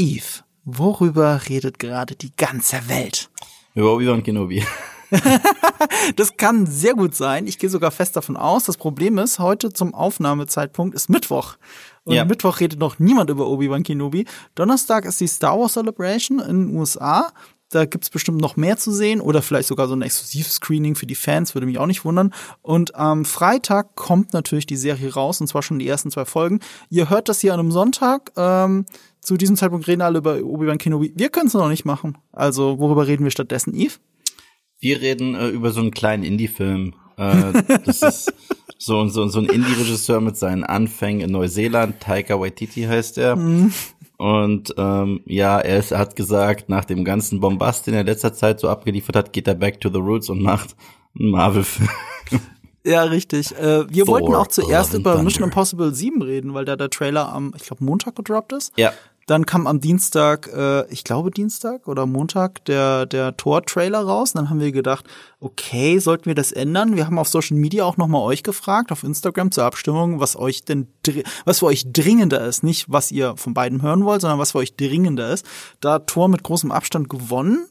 Eve, worüber redet gerade die ganze Welt? Über Obi-Wan Kenobi. das kann sehr gut sein. Ich gehe sogar fest davon aus. Das Problem ist, heute zum Aufnahmezeitpunkt ist Mittwoch. Und ja. Mittwoch redet noch niemand über Obi-Wan Kenobi. Donnerstag ist die Star Wars Celebration in den USA. Da gibt's bestimmt noch mehr zu sehen oder vielleicht sogar so ein Exklusiv-Screening für die Fans, würde mich auch nicht wundern. Und am Freitag kommt natürlich die Serie raus, und zwar schon die ersten zwei Folgen. Ihr hört das hier an einem Sonntag. Ähm, zu diesem Zeitpunkt reden alle über Obi-Wan Kenobi. Wir können es noch nicht machen. Also, worüber reden wir stattdessen, Eve? Wir reden äh, über so einen kleinen Indie-Film. Äh, das ist so, so, so ein Indie-Regisseur mit seinen Anfängen in Neuseeland. Taika Waititi heißt er. Mhm. Und ähm, ja, er, ist, er hat gesagt, nach dem ganzen Bombast, den er in letzter Zeit so abgeliefert hat, geht er back to the roots und macht einen Marvel-Film. Ja, richtig. Äh, wir Thor, wollten auch zuerst über Mission Impossible 7 reden, weil da der Trailer am, ich glaube, Montag gedroppt ist. Ja. Dann kam am Dienstag, äh, ich glaube Dienstag oder Montag, der, der Tor-Trailer raus. Und dann haben wir gedacht, okay, sollten wir das ändern? Wir haben auf Social Media auch nochmal euch gefragt, auf Instagram zur Abstimmung, was euch denn, was für euch dringender ist. Nicht, was ihr von beiden hören wollt, sondern was für euch dringender ist. Da Tor mit großem Abstand gewonnen.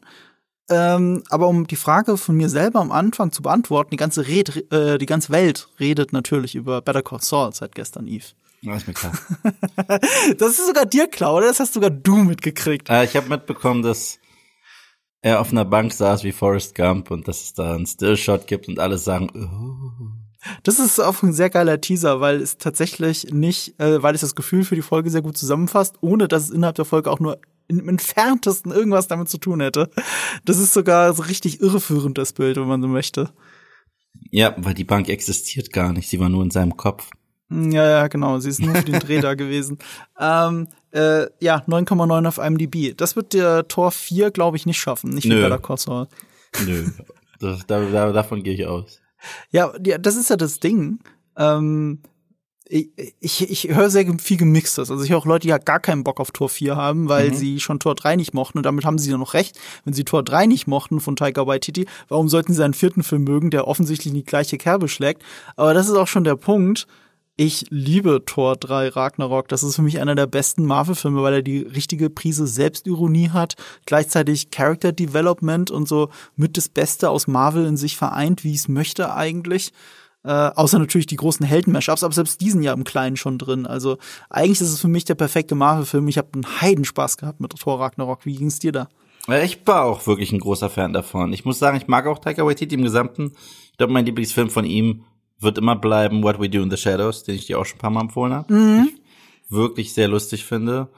Ähm, aber um die Frage von mir selber am Anfang zu beantworten, die ganze, Red, äh, die ganze Welt redet natürlich über Better Call Saul seit gestern Eve. Ja, ist mir klar. das ist sogar dir klar, oder? Das hast sogar du mitgekriegt. Äh, ich habe mitbekommen, dass er auf einer Bank saß wie Forrest Gump und dass es da einen Stillshot gibt und alle sagen, oh. Das ist auch ein sehr geiler Teaser, weil es tatsächlich nicht, äh, weil es das Gefühl für die Folge sehr gut zusammenfasst, ohne dass es innerhalb der Folge auch nur im entferntesten irgendwas damit zu tun hätte. Das ist sogar so richtig irreführend, das Bild, wenn man so möchte. Ja, weil die Bank existiert gar nicht, sie war nur in seinem Kopf. Ja, ja, genau. Sie ist nur für den Dreh da gewesen. Ähm, äh, ja, 9,9 auf IMDb. Das wird der Tor 4, glaube ich, nicht schaffen. Nicht wie Better Call Saul. Nö, das, da, da, davon gehe ich aus. Ja, ja, das ist ja das Ding. Ähm, ich, ich, ich höre sehr viel Gemixtes. Also ich höre auch Leute, die ja gar keinen Bock auf Tor 4 haben, weil mhm. sie schon Tor 3 nicht mochten. Und damit haben sie ja noch recht. Wenn sie Tor 3 nicht mochten von Tiger Waititi, warum sollten sie einen vierten Film mögen, der offensichtlich in die gleiche Kerbe schlägt? Aber das ist auch schon der Punkt ich liebe Tor 3 Ragnarok. Das ist für mich einer der besten Marvel-Filme, weil er die richtige Prise Selbstironie hat, gleichzeitig Character Development und so mit das Beste aus Marvel in sich vereint, wie es möchte eigentlich. Äh, außer natürlich die großen Helden-Mashups, aber selbst diesen ja im Kleinen schon drin. Also eigentlich ist es für mich der perfekte Marvel-Film. Ich habe einen Heidenspaß gehabt mit Thor Ragnarok. Wie ging's dir da? Ich war auch wirklich ein großer Fan davon. Ich muss sagen, ich mag auch Taika Waititi im Gesamten. Ich glaube, mein Lieblingsfilm von ihm wird immer bleiben What We Do in the Shadows, den ich dir auch schon ein paar Mal empfohlen habe. Mhm. wirklich sehr lustig finde.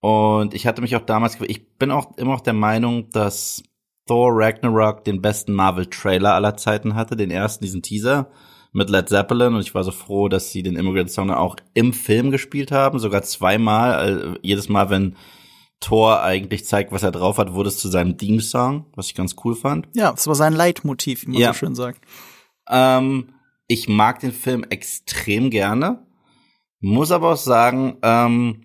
Und ich hatte mich auch damals, ich bin auch immer noch der Meinung, dass Thor Ragnarok den besten Marvel-Trailer aller Zeiten hatte, den ersten, diesen Teaser mit Led Zeppelin. Und ich war so froh, dass sie den Immigrant Song auch im Film gespielt haben, sogar zweimal. Also jedes Mal, wenn Thor eigentlich zeigt, was er drauf hat, wurde es zu seinem Theme-Song, was ich ganz cool fand. Ja, das war sein Leitmotiv, wie man ja. so schön sagt. Ähm, ich mag den Film extrem gerne, muss aber auch sagen, ähm,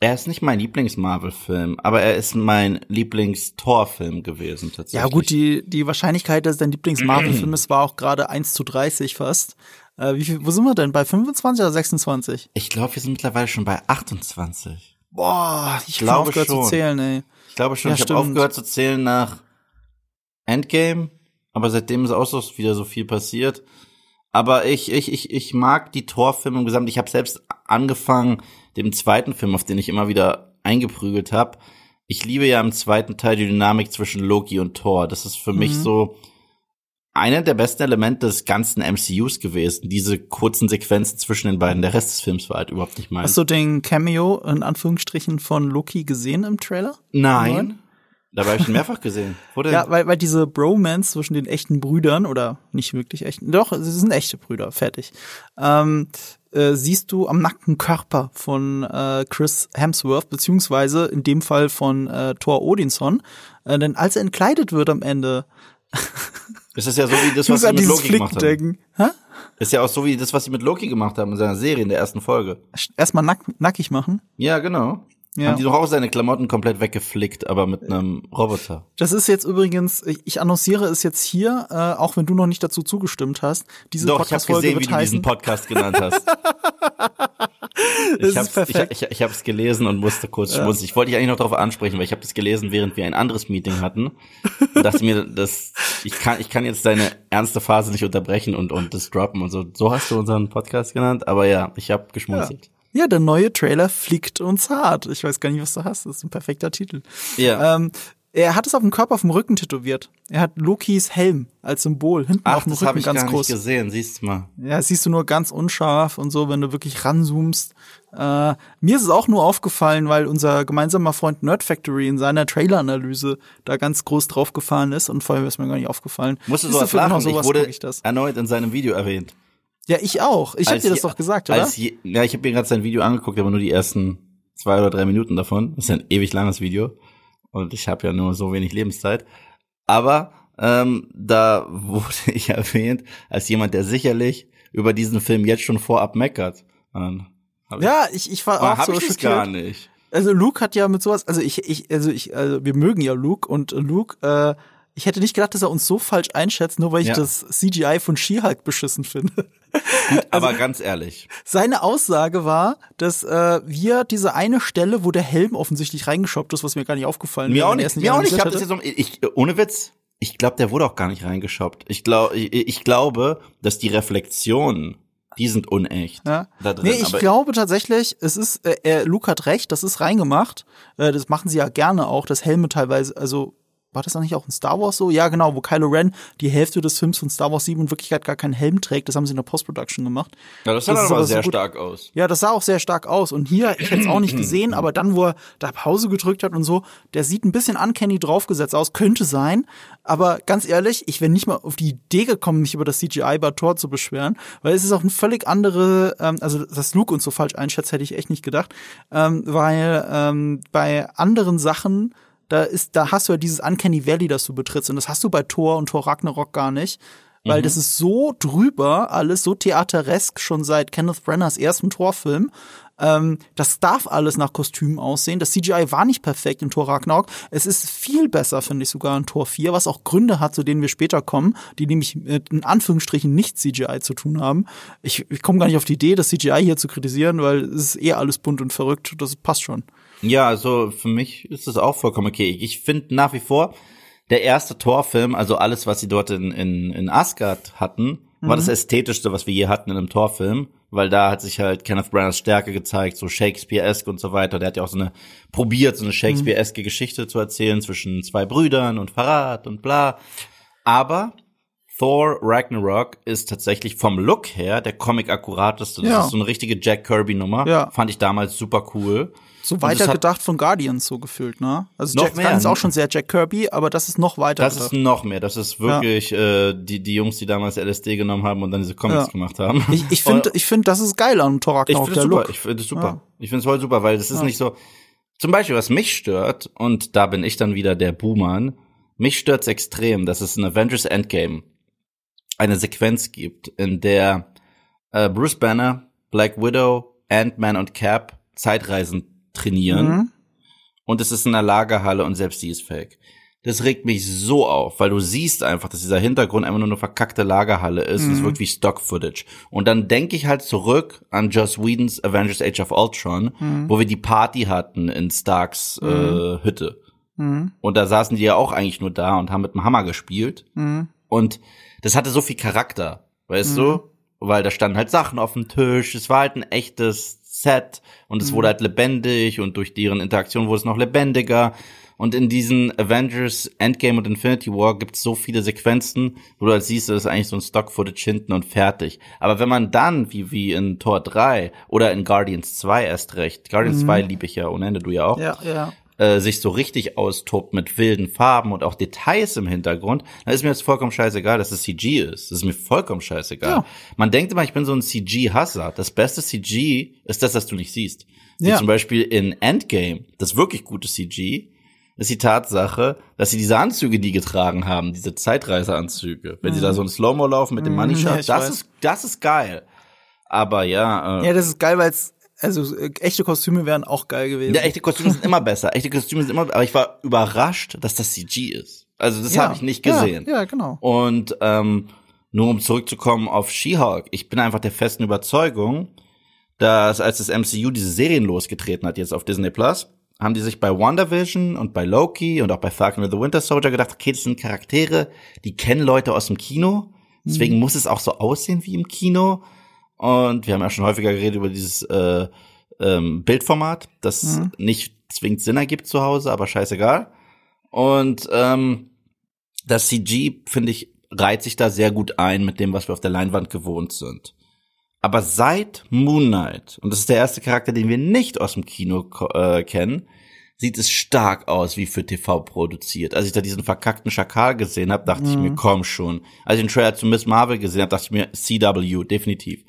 er ist nicht mein Lieblings-Marvel-Film, aber er ist mein Lieblings-Tor-Film gewesen tatsächlich. Ja gut, die, die Wahrscheinlichkeit, dass dein Lieblings-Marvel-Film ist, war auch gerade 1 zu 30 fast. Äh, wie viel, wo sind wir denn? Bei 25 oder 26? Ich glaube, wir sind mittlerweile schon bei 28. Boah, ich, ich glaube aufgehört schon. zu zählen, ey. Ich glaube schon, ja, ich habe aufgehört zu zählen nach Endgame, aber seitdem ist auch so wieder so viel passiert. Aber ich, ich, ich, ich mag die Torfilme im Gesamt. Ich habe selbst angefangen, dem zweiten Film, auf den ich immer wieder eingeprügelt habe. Ich liebe ja im zweiten Teil die Dynamik zwischen Loki und Thor. Das ist für mhm. mich so einer der besten Elemente des ganzen MCUs gewesen. Diese kurzen Sequenzen zwischen den beiden. Der Rest des Films war halt überhaupt nicht mein. Hast du den Cameo in Anführungsstrichen von Loki gesehen im Trailer? Nein. Dabei habe ich ihn mehrfach gesehen. Wo denn? Ja, weil, weil diese Bromance zwischen den echten Brüdern oder nicht wirklich echten, doch, sie sind echte Brüder, fertig. Ähm, äh, siehst du am nackten Körper von äh, Chris Hemsworth, beziehungsweise in dem Fall von äh, Thor Odinson. Äh, denn als er entkleidet wird am Ende. ist das ja so wie das, was sie mit Loki gemacht haben. Hä? Ist ja auch so wie das, was sie mit Loki gemacht haben in seiner Serie in der ersten Folge. Erstmal nack nackig machen? Ja, genau. Ja. Haben die doch auch seine Klamotten komplett weggeflickt, aber mit einem Roboter. Das ist jetzt übrigens, ich annonciere es jetzt hier, äh, auch wenn du noch nicht dazu zugestimmt hast. Diese doch, ich habe gesehen, wie du diesen Podcast genannt hast. ich habe ich, ich, ich hab's gelesen und musste kurz ja. schmunzeln. Ich wollte dich eigentlich noch darauf ansprechen, weil ich habe das gelesen, während wir ein anderes Meeting hatten. Und dachte mir, das, ich kann, ich kann jetzt deine ernste Phase nicht unterbrechen und, und das droppen und so. So hast du unseren Podcast genannt, aber ja, ich habe geschmunzelt. Ja. Ja, der neue Trailer fliegt uns hart. Ich weiß gar nicht, was du hast. Das ist ein perfekter Titel. Ja. Ähm, er hat es auf dem Körper, auf dem Rücken tätowiert. Er hat Lokis Helm als Symbol hinten Ach, auf dem das Rücken ich ganz gar groß. Nicht gesehen, siehst du mal. Ja, das siehst du nur ganz unscharf und so, wenn du wirklich ranzoomst. Äh, mir ist es auch nur aufgefallen, weil unser gemeinsamer Freund Nerd Factory in seiner Trailer-Analyse da ganz groß draufgefahren ist und vorher ist mir gar nicht aufgefallen. Musst du sowas lachen? Sowas ich wurde ich erneut in seinem Video erwähnt. Ja, ich auch. Ich habe dir das doch gesagt, oder? Je, ja, ich habe mir gerade sein Video angeguckt, aber nur die ersten zwei oder drei Minuten davon. Das ist ein ewig langes Video. Und ich habe ja nur so wenig Lebenszeit. Aber ähm, da wurde ich erwähnt als jemand, der sicherlich über diesen Film jetzt schon vorab meckert. ja, ich, ich war auch hab so ich schockiert. gar nicht. Also Luke hat ja mit sowas, also ich, ich, also ich, also wir mögen ja Luke und Luke, äh, ich hätte nicht gedacht, dass er uns so falsch einschätzt, nur weil ich ja. das CGI von She-Hulk beschissen finde. Gut, aber also, ganz ehrlich. Seine Aussage war, dass äh, wir diese eine Stelle, wo der Helm offensichtlich reingeschoppt ist, was mir gar nicht aufgefallen mir Auch nicht, mir auch nicht. Ich hab das jetzt um, ich, ohne Witz. Ich glaube, der wurde auch gar nicht reingeschoppt. Ich glaube, ich, ich glaube, dass die Reflexionen die sind unecht. Ja. Da drin, nee, ich glaube tatsächlich, es ist, äh, Luke hat recht, das ist reingemacht. Äh, das machen sie ja gerne auch, dass Helme teilweise, also war das eigentlich auch in Star Wars so? Ja, genau, wo Kylo Ren die Hälfte des Films von Star Wars 7 in Wirklichkeit gar keinen Helm trägt. Das haben sie in der Post-Production gemacht. Ja, das sah das aber sehr so stark aus. Ja, das sah auch sehr stark aus. Und hier, ich hätte es auch nicht gesehen, aber dann, wo er da Pause gedrückt hat und so, der sieht ein bisschen uncanny draufgesetzt aus. Könnte sein. Aber ganz ehrlich, ich wäre nicht mal auf die Idee gekommen, mich über das CGI bei Thor zu beschweren, weil es ist auch ein völlig andere, ähm, also dass Luke uns so falsch einschätzt, hätte ich echt nicht gedacht. Ähm, weil ähm, bei anderen Sachen da ist, da hast du ja dieses Uncanny Valley, das du betrittst. Und das hast du bei Thor und Thor Ragnarok gar nicht. Weil mhm. das ist so drüber, alles so theateresk schon seit Kenneth Brenners ersten Torfilm. Ähm, das darf alles nach Kostümen aussehen. Das CGI war nicht perfekt in Thor Ragnarok. Es ist viel besser, finde ich sogar in Tor 4, was auch Gründe hat, zu denen wir später kommen, die nämlich mit in Anführungsstrichen nicht CGI zu tun haben. Ich, ich komme gar nicht auf die Idee, das CGI hier zu kritisieren, weil es ist eh alles bunt und verrückt. Das passt schon. Ja, also für mich ist das auch vollkommen okay. Ich finde nach wie vor, der erste Torfilm, also alles, was sie dort in, in, in Asgard hatten, war mhm. das ästhetischste, was wir je hatten in einem Torfilm, weil da hat sich halt Kenneth Branaghs Stärke gezeigt, so Shakespeare-esque und so weiter. Der hat ja auch so eine, probiert, so eine Shakespeare-esque Geschichte zu erzählen zwischen zwei Brüdern und Verrat und bla. Aber Thor Ragnarok ist tatsächlich vom Look her der Comic akkurateste. Das ja. ist so eine richtige Jack Kirby Nummer. Ja. Fand ich damals super cool. So weiter gedacht von Guardians so gefühlt, ne? Also noch Jack mehr. ist auch schon sehr Jack Kirby, aber das ist noch weiter Das gedacht. ist noch mehr. Das ist wirklich ja. äh, die die Jungs, die damals LSD genommen haben und dann diese Comics ja. gemacht haben. Ich, ich finde, ich finde, das ist geil an Thorak Ich finde super. Ich finde es super. Ich finde es voll super, weil das ist nicht so. Zum Beispiel, was mich stört und da bin ich dann wieder der Boomer. Mich stört's extrem, dass es in Avengers Endgame eine Sequenz gibt, in der äh, Bruce Banner, Black Widow, Ant-Man und Cap Zeitreisen trainieren. Mhm. Und es ist in der Lagerhalle und selbst die ist fake. Das regt mich so auf, weil du siehst einfach, dass dieser Hintergrund einfach nur eine verkackte Lagerhalle ist. Mhm. Es wirkt wie Stock-Footage. Und dann denke ich halt zurück an Joss Whedons Avengers Age of Ultron, mhm. wo wir die Party hatten in Starks äh, mhm. Hütte. Mhm. Und da saßen die ja auch eigentlich nur da und haben mit dem Hammer gespielt. Mhm. Und das hatte so viel Charakter, weißt du? Mhm. Weil da standen halt Sachen auf dem Tisch. Es war halt ein echtes Set und es mhm. wurde halt lebendig und durch deren Interaktion wurde es noch lebendiger. Und in diesen Avengers Endgame und Infinity War gibt es so viele Sequenzen, wo du halt siehst, das ist eigentlich so ein Stock-Footage hinten und fertig. Aber wenn man dann, wie, wie in Tor 3 oder in Guardians 2 erst recht, Guardians mhm. 2 liebe ich ja ohne Ende, du ja auch. Ja, ja äh, sich so richtig austobt mit wilden Farben und auch Details im Hintergrund, dann ist mir das vollkommen scheißegal, dass es CG ist. Das ist mir vollkommen scheißegal. Ja. Man denkt immer, ich bin so ein CG-Hasser. Das beste CG ist das, was du nicht siehst. Wie ja. zum Beispiel in Endgame, das wirklich gute CG, ist die Tatsache, dass sie diese Anzüge, die getragen haben, diese Zeitreiseanzüge, wenn mhm. sie da so ein Slow-Mo laufen mit dem Money Shot, ja, das ist, das ist geil. Aber ja. Äh, ja, das ist geil, weil es also äh, echte Kostüme wären auch geil gewesen. Ja, echte Kostüme sind immer besser. Echte Kostüme sind immer, aber ich war überrascht, dass das CG ist. Also das ja, habe ich nicht gesehen. Ja, ja, genau. Und ähm, nur um zurückzukommen auf She-Hulk, ich bin einfach der festen Überzeugung, dass als das MCU diese Serien losgetreten hat jetzt auf Disney Plus, haben die sich bei WandaVision und bei Loki und auch bei Falcon and the Winter Soldier gedacht, okay, das sind Charaktere, die kennen Leute aus dem Kino, deswegen mhm. muss es auch so aussehen wie im Kino. Und wir haben ja schon häufiger geredet über dieses äh, ähm, Bildformat, das mhm. nicht zwingend Sinn ergibt zu Hause, aber scheißegal. Und ähm, das CG, finde ich, reiht sich da sehr gut ein mit dem, was wir auf der Leinwand gewohnt sind. Aber seit Moon Knight, und das ist der erste Charakter, den wir nicht aus dem Kino äh, kennen, sieht es stark aus wie für TV produziert. Als ich da diesen verkackten Schakal gesehen habe, dachte mhm. ich mir, mhm. komm schon. Als ich den Trailer zu Miss Marvel gesehen habe, dachte ich mir, CW, definitiv.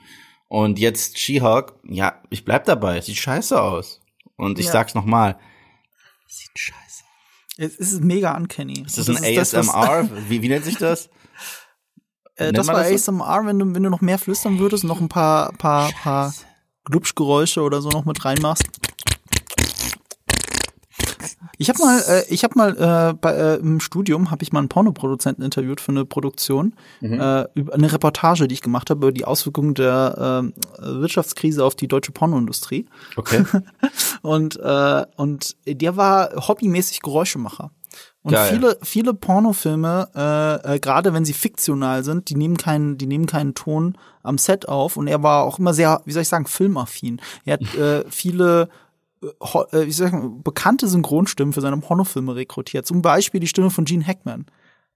Und jetzt She-Hulk, ja, ich bleib dabei, sieht scheiße aus. Und ich ja. sag's nochmal, sieht scheiße es ist mega uncanny. Ist das, ein ist ASMR? Das, wie, wie nennt sich das? Äh, das war das ASMR, wenn du, wenn du noch mehr flüstern würdest und noch ein paar, paar, paar Glubschgeräusche oder so noch mit reinmachst. Ich habe mal, äh, ich habe mal äh, bei, äh, im Studium habe ich mal einen Pornoproduzenten interviewt für eine Produktion, mhm. äh, über eine Reportage, die ich gemacht habe über die Auswirkungen der äh, Wirtschaftskrise auf die deutsche Pornoindustrie. Okay. und äh, und der war hobbymäßig Geräuschemacher. Und Geil. viele, viele Pornofilme, äh, äh, gerade wenn sie fiktional sind, die nehmen keinen, die nehmen keinen Ton am Set auf. Und er war auch immer sehr, wie soll ich sagen, filmaffin. Er hat äh, viele ich sagen, bekannte Synchronstimmen für seine Pornofilme rekrutiert. Zum Beispiel die Stimme von Gene Hackman,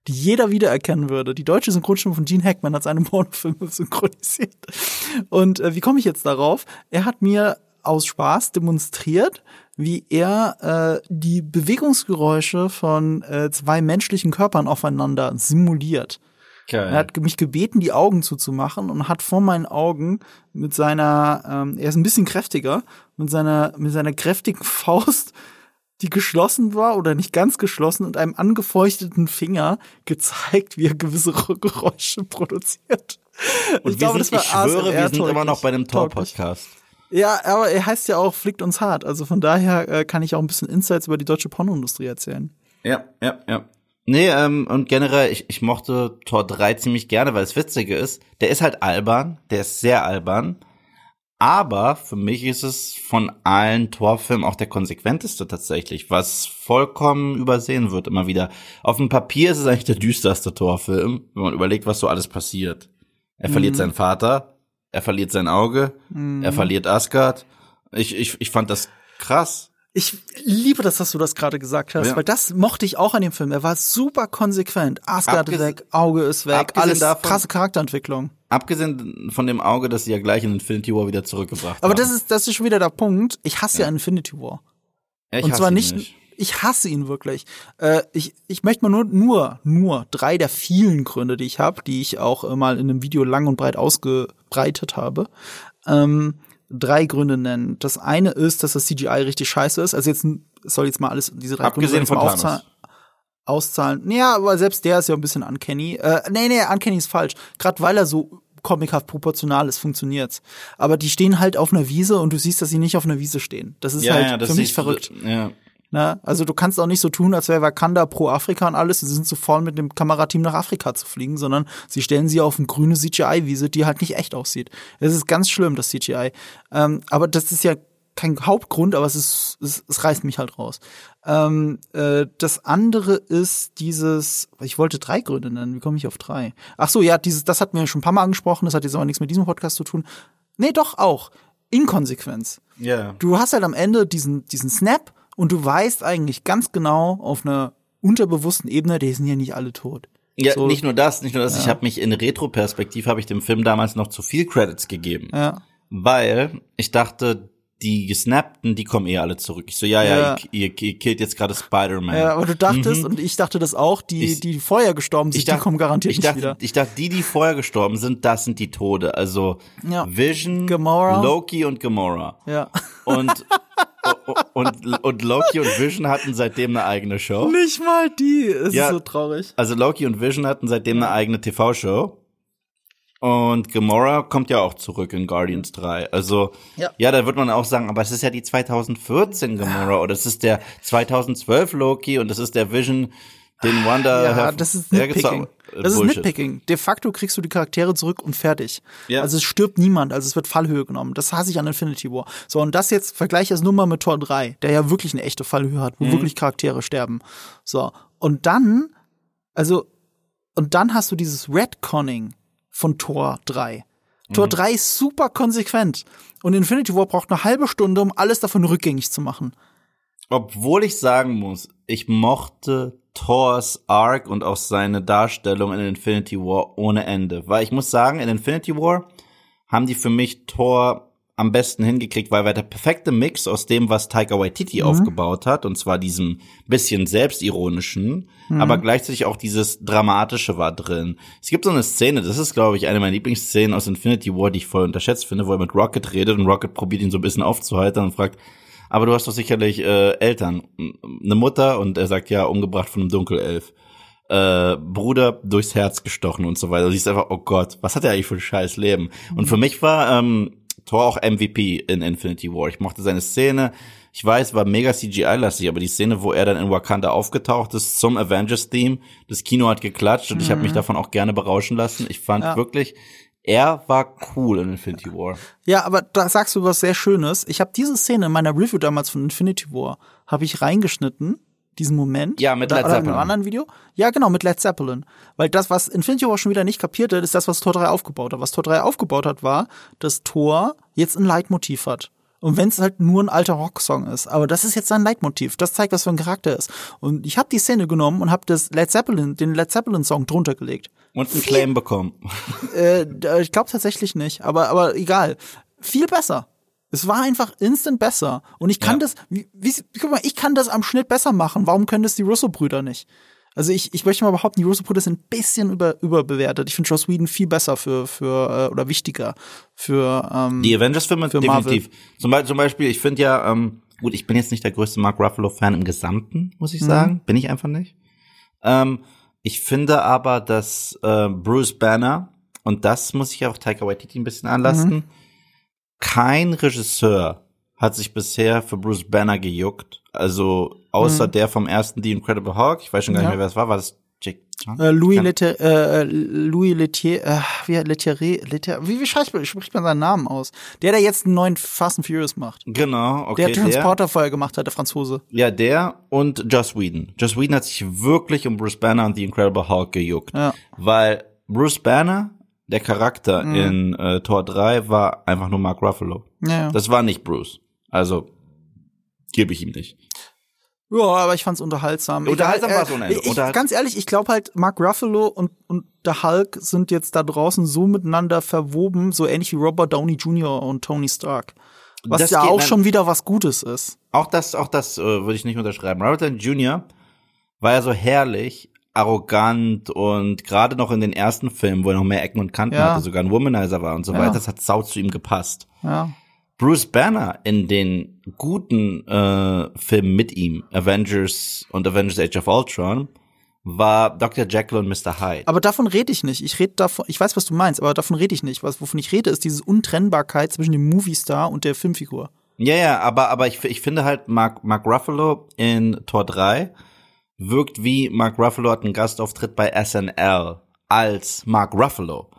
die jeder wiedererkennen würde. Die deutsche Synchronstimme von Gene Hackman hat seine Pornofilme synchronisiert. Und äh, wie komme ich jetzt darauf? Er hat mir aus Spaß demonstriert, wie er äh, die Bewegungsgeräusche von äh, zwei menschlichen Körpern aufeinander simuliert. Geil. Er hat mich gebeten, die Augen zuzumachen und hat vor meinen Augen mit seiner, ähm, er ist ein bisschen kräftiger, mit seiner, mit seiner kräftigen Faust, die geschlossen war oder nicht ganz geschlossen und einem angefeuchteten Finger gezeigt, wie er gewisse Geräusche produziert. Und ich, glaube, sind, ich schwöre, wir sind immer noch bei dem Tor-Podcast. Ja, aber er heißt ja auch Flickt uns hart. Also von daher äh, kann ich auch ein bisschen Insights über die deutsche Pornoindustrie erzählen. Ja, ja, ja. Nee, ähm, und generell, ich, ich mochte Tor 3 ziemlich gerne, weil es Witzige ist, der ist halt albern, der ist sehr albern, aber für mich ist es von allen Torfilmen auch der konsequenteste tatsächlich, was vollkommen übersehen wird immer wieder. Auf dem Papier ist es eigentlich der düsterste Torfilm, wenn man überlegt, was so alles passiert. Er mhm. verliert seinen Vater, er verliert sein Auge, mhm. er verliert Asgard. Ich, ich, ich fand das krass. Ich liebe das, dass du das gerade gesagt hast, ja. weil das mochte ich auch an dem Film. Er war super konsequent. Asgard ist weg, Auge ist weg, alles davon, krasse Charakterentwicklung. Abgesehen von dem Auge, das sie ja gleich in Infinity War wieder zurückgebracht Aber haben. das ist, das ist schon wieder der Punkt. Ich hasse ja, ja Infinity War. Ja, ich Und zwar nicht, nicht, ich hasse ihn wirklich. Äh, ich, ich möchte mal nur, nur, nur drei der vielen Gründe, die ich habe, die ich auch mal in einem Video lang und breit ausgebreitet habe. Ähm, drei Gründe nennen. Das eine ist, dass das CGI richtig scheiße ist. Also jetzt soll jetzt mal alles diese drei Abgesehen Gründe von auszahlen. auszahlen. Ja, aber selbst der ist ja ein bisschen uncanny. Äh, nee, nee, uncanny ist falsch. Gerade weil er so comichaft proportional ist, funktioniert's. Aber die stehen halt auf einer Wiese und du siehst, dass sie nicht auf einer Wiese stehen. Das ist ja, halt ja, das für mich verrückt. Ja. Ne? Also du kannst auch nicht so tun, als wäre Wakanda pro Afrika und alles. Sie sind zu voll mit dem Kamerateam nach Afrika zu fliegen, sondern sie stellen sie auf eine grüne CGI-Wiese, die halt nicht echt aussieht. Es ist ganz schlimm, das CGI. Ähm, aber das ist ja kein Hauptgrund, aber es ist, es, es reißt mich halt raus. Ähm, äh, das andere ist dieses, ich wollte drei Gründe nennen, wie komme ich auf drei? Ach so, ja, dieses, das hat mir schon ein paar Mal angesprochen, das hat jetzt aber nichts mit diesem Podcast zu tun. Nee, doch auch. Inkonsequenz. Ja. Yeah. Du hast halt am Ende diesen, diesen Snap und du weißt eigentlich ganz genau auf einer unterbewussten Ebene, die sind ja nicht alle tot. Ja, so. nicht nur das, nicht nur das. Ja. Ich habe mich in Retroperspektiv habe ich dem Film damals noch zu viel Credits gegeben, ja. weil ich dachte, die Gesnappten, die kommen eh alle zurück. Ich so, ja, ja, ja. Ihr, ihr, killt jetzt gerade Spider-Man. Ja, aber du dachtest, mhm. und ich dachte das auch, die, ich, die vorher gestorben sind, dachte, die kommen garantiert ich dachte, nicht wieder. Ich dachte, die, die vorher gestorben sind, das sind die Tode. Also ja. Vision, Gamora. Loki und Gamora. Ja. Und und, und Loki und Vision hatten seitdem eine eigene Show. Nicht mal die. Es ja, ist so traurig. Also Loki und Vision hatten seitdem eine eigene TV-Show. Und Gamora kommt ja auch zurück in Guardians 3. Also, ja. ja, da wird man auch sagen, aber es ist ja die 2014 Gamora oder es ist der 2012 Loki und es ist der Vision den Wanda. Ja, das ist Ja, äh, Das ist Bullshit. Nitpicking. De facto kriegst du die Charaktere zurück und fertig. Ja. Also es stirbt niemand, also es wird Fallhöhe genommen. Das hasse ich an Infinity War. So, und das jetzt vergleiche ich das nur mal mit Tor 3, der ja wirklich eine echte Fallhöhe hat, Mhm. wo wirklich Charaktere sterben. So. Und dann, also, und dann hast du dieses Redconning von Tor 3. Mhm. Tor 3 ist super konsequent. Und Infinity War braucht eine halbe Stunde, um alles davon rückgängig zu machen. Obwohl ich sagen muss, ich mochte Thors Arc und auch seine Darstellung in Infinity War ohne Ende. Weil ich muss sagen, in Infinity War haben die für mich Thor am besten hingekriegt, weil er der perfekte Mix aus dem, was Taika Waititi aufgebaut hat, und zwar diesem bisschen selbstironischen, aber gleichzeitig auch dieses Dramatische war drin. Es gibt so eine Szene, das ist, glaube ich, eine meiner Lieblingsszenen aus Infinity War, die ich voll unterschätzt finde, wo er mit Rocket redet und Rocket probiert ihn so ein bisschen aufzuheitern und fragt, aber du hast doch sicherlich äh, Eltern, eine Mutter und er sagt ja, umgebracht von einem Dunkelelf. Äh, Bruder durchs Herz gestochen und so weiter. Du siehst einfach, oh Gott, was hat er eigentlich für ein scheiß Leben? Und für mich war ähm, Thor auch MVP in Infinity War. Ich mochte seine Szene. Ich weiß, war mega CGI-lastig, aber die Szene, wo er dann in Wakanda aufgetaucht ist zum Avengers-Theme, das Kino hat geklatscht und ich habe mich davon auch gerne berauschen lassen. Ich fand Ja. wirklich, er war cool in Infinity War. Ja, aber da sagst du was sehr Schönes. Ich habe diese Szene in meiner Review damals von Infinity War, habe ich reingeschnitten, diesen Moment. Ja, mit Led oder in einem Zeppelin. anderen Video. Ja, genau, mit Led Zeppelin. Weil das, was Infinity War schon wieder nicht kapiert hat, ist das, was Tor 3 aufgebaut hat. Was Tor 3 aufgebaut hat, war, dass Tor jetzt ein Leitmotiv hat. Und wenn es halt nur ein alter Rocksong ist, aber das ist jetzt sein Leitmotiv. Das zeigt, was für ein Charakter ist. Und ich habe die Szene genommen und habe das Led Zeppelin, den Led Zeppelin Song drunter gelegt. Und einen Claim bekommen. Äh, d- ich glaube tatsächlich nicht, aber, aber egal. Viel besser. Es war einfach instant besser. Und ich kann Ja. das, wie, wie, guck mal, ich kann das am Schnitt besser machen. Warum können das die Russo-Brüder nicht? Also ich, ich möchte mal behaupten, die Russo-Brüder sind ein bisschen über, überbewertet. Ich finde Joss Whedon viel besser für, für, äh, oder wichtiger für, ähm, Die Avengers-Filme definitiv. Zum, zum Beispiel, ich finde ja, ähm, gut, ich bin jetzt nicht der größte Mark Ruffalo-Fan im Gesamten, muss Mhm. ich sagen. Bin ich einfach nicht. Ähm, ich finde aber, dass äh, Bruce Banner, und das muss ich auch Taika Waititi ein bisschen anlasten, Mhm. kein Regisseur hat sich bisher für Bruce Banner gejuckt. Also außer der vom ersten The Incredible Hulk. Ich weiß schon gar Mhm. Ja. nicht mehr, wer es war. War das Jake äh, Louis Leterrier, äh, Louis Letier, äh, wie Letier, Letier, wie, wie spricht man, spricht man seinen Namen aus? Der, der jetzt einen neuen Fast and Furious macht. Genau, okay. Der Transporter vorher gemacht hat, der Franzose. Ja, der und Joss Whedon. Joss Whedon hat sich wirklich um Bruce Banner und The Incredible Hulk gejuckt. Ja. Weil Bruce Banner, der Charakter Mhm. in äh, Tor 3, war einfach nur Mark Ruffalo. Ja, ja. Das war nicht Bruce. Also, gebe ich ihm nicht. Ja, aber ich fand's unterhaltsam. Unterhaltsam Egal, war's ohne Ende. Ich, Unterhalt- ganz ehrlich, ich glaube halt, Mark Ruffalo und, und der Hulk sind jetzt da draußen so miteinander verwoben, so ähnlich wie Robert Downey Jr. und Tony Stark. Was Das ja auch nein. schon wieder was Gutes ist. Auch das, auch das äh, würde ich nicht unterschreiben. Robert Downey Jr. war ja so herrlich, arrogant und gerade noch in den ersten Filmen, wo er noch mehr Ecken und Kanten Ja. hatte, sogar ein Womanizer war und so Ja. weiter, das hat sau zu ihm gepasst. Ja. Bruce Banner in den guten äh, Filmen mit ihm, Avengers und Avengers Age of Ultron, war Dr. Jekyll und Mr. Hyde. Aber davon rede ich nicht. Ich rede davon, ich weiß, was du meinst, aber davon rede ich nicht. Was, wovon ich rede, ist diese Untrennbarkeit zwischen dem Movie-Star und der Filmfigur. Ja, ja, aber, aber ich, ich finde halt, Mark, Mark Ruffalo in Tor 3 wirkt wie Mark Ruffalo hat einen Gastauftritt bei SNL als Mark Ruffalo.